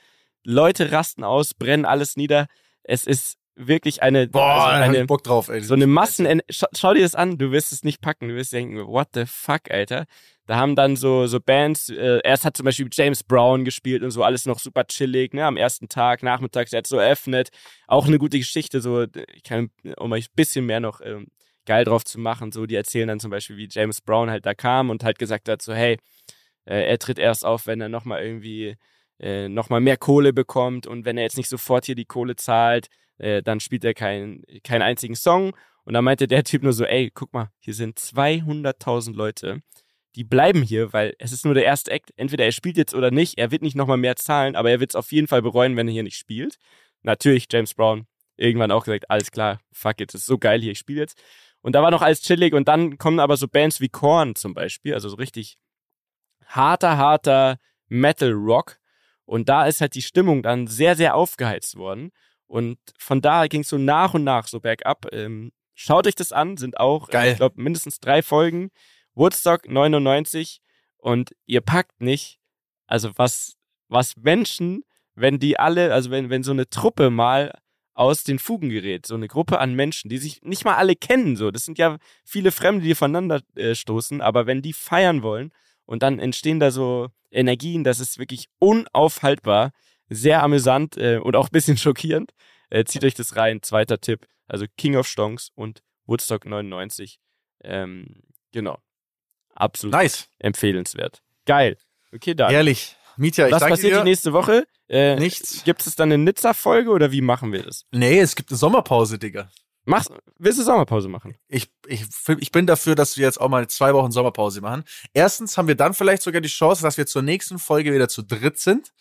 Leute rasten aus, brennen alles nieder. Es ist wirklich eine, Boah, also eine Bock drauf, ey. so eine Massen. Schau, schau, dir das an, du wirst es nicht packen. Du wirst denken, what the fuck, Alter. Da haben dann so, so Bands, äh, erst hat zum Beispiel James Brown gespielt und so, alles noch super chillig, ne, am ersten Tag, nachmittags, er hat so eröffnet. Auch eine gute Geschichte, so, ich kann, um euch ein bisschen mehr noch ähm, geil drauf zu machen, so, die erzählen dann zum Beispiel, wie James Brown halt da kam und halt gesagt hat, so, hey, äh, er tritt erst auf, wenn er nochmal irgendwie äh, nochmal mehr Kohle bekommt und wenn er jetzt nicht sofort hier die Kohle zahlt, äh, dann spielt er keinen keinen einzigen Song. Und dann meinte der Typ nur so, ey, guck mal, hier sind 200.000 Leute die bleiben hier, weil es ist nur der erste Act. Entweder er spielt jetzt oder nicht. Er wird nicht nochmal mehr zahlen, aber er wird es auf jeden Fall bereuen, wenn er hier nicht spielt. Natürlich, James Brown irgendwann auch gesagt, alles klar, fuck it, das ist so geil hier, ich spiele jetzt. Und da war noch alles chillig und dann kommen aber so Bands wie Korn zum Beispiel, also so richtig harter, harter Metal Rock. Und da ist halt die Stimmung dann sehr, sehr aufgeheizt worden. Und von da ging es so nach und nach so bergab. Ähm, schaut euch das an, sind auch, Geil. ich glaube, mindestens drei Folgen. Woodstock 99 und ihr packt nicht, also was, was Menschen, wenn die alle, also wenn, wenn so eine Truppe mal aus den Fugen gerät, so eine Gruppe an Menschen, die sich nicht mal alle kennen, so, das sind ja viele Fremde, die voneinander äh, stoßen, aber wenn die feiern wollen und dann entstehen da so Energien, das ist wirklich unaufhaltbar, sehr amüsant äh, und auch ein bisschen schockierend. Äh, zieht euch das rein, zweiter Tipp, also King of Stonks und Woodstock 99. Ähm, genau. Absolut Nice. empfehlenswert. Geil. Okay, dann. Ehrlich. Mietja, ich Was danke passiert dir. die nächste Woche? Äh, Nichts. Gibt es dann eine Nizza-Folge oder wie machen wir das? Nee, es gibt eine Sommerpause, Digga. Machst, willst du Sommerpause machen? Ich, ich, ich bin dafür, dass wir jetzt auch mal zwei Wochen Sommerpause machen. Erstens haben wir dann vielleicht sogar die Chance, dass wir zur nächsten Folge wieder zu dritt sind.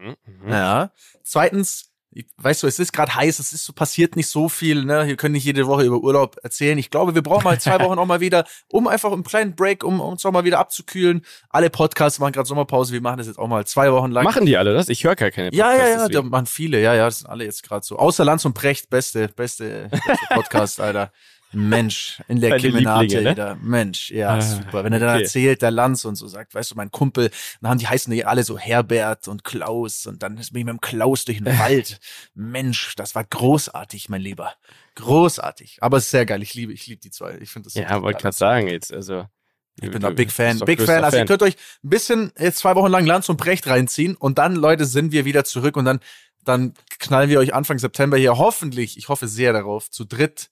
Mhm. Ja. Zweitens, ich- weißt du, es ist gerade heiß, es ist so passiert nicht so viel, ne? Wir können nicht jede Woche über Urlaub erzählen. Ich glaube, wir brauchen mal zwei Wochen auch mal wieder, um einfach einen kleinen Break, um uns auch mal wieder abzukühlen. Alle Podcasts machen gerade Sommerpause, wir machen das jetzt auch mal zwei Wochen lang. Machen die alle das? Ich höre gar keine ja, ja, ja, da machen viele, ja, ja, das sind alle jetzt gerade so. Außer Lanz und Brecht, beste, beste, beste Podcast, Alter. Mensch, in der Kemenate, ne? Mensch, ja, Ah, super. Wenn er dann okay. erzählt, der Lanz und so sagt, weißt du, mein Kumpel, dann haben die heißen die alle so Herbert und Klaus und dann bin ich mit dem Klaus durch den Wald. Mensch, das war großartig, mein Lieber. Großartig. Aber es ist sehr geil. Ich liebe, ich liebe die zwei. Ich finde das Ja, wollte gerade sagen jetzt. Also, ich bin da Big Fan. Big Fan. Also ihr könnt euch ein bisschen jetzt zwei Wochen lang Lanz und Brecht reinziehen und dann, Leute, sind wir wieder zurück und dann, dann knallen wir euch Anfang September hier hoffentlich, ich hoffe sehr darauf, zu dritt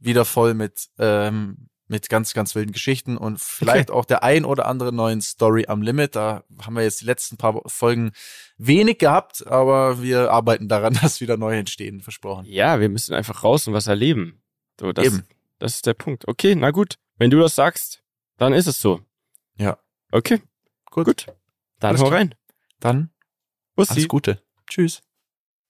wieder voll mit, ähm, mit ganz, ganz wilden Geschichten und vielleicht auch der ein oder andere neuen Story am Limit. Da haben wir jetzt die letzten paar Folgen wenig gehabt, aber wir arbeiten daran, dass wieder neue entstehen, versprochen. Ja, wir müssen einfach raus und was erleben. So, das, Eben. das ist der Punkt. Okay, na gut. Wenn du das sagst, dann ist es so. Ja. Okay, Gut. gut. Dann Alles hau rein. Dann Bussi. alles Gute. Tschüss.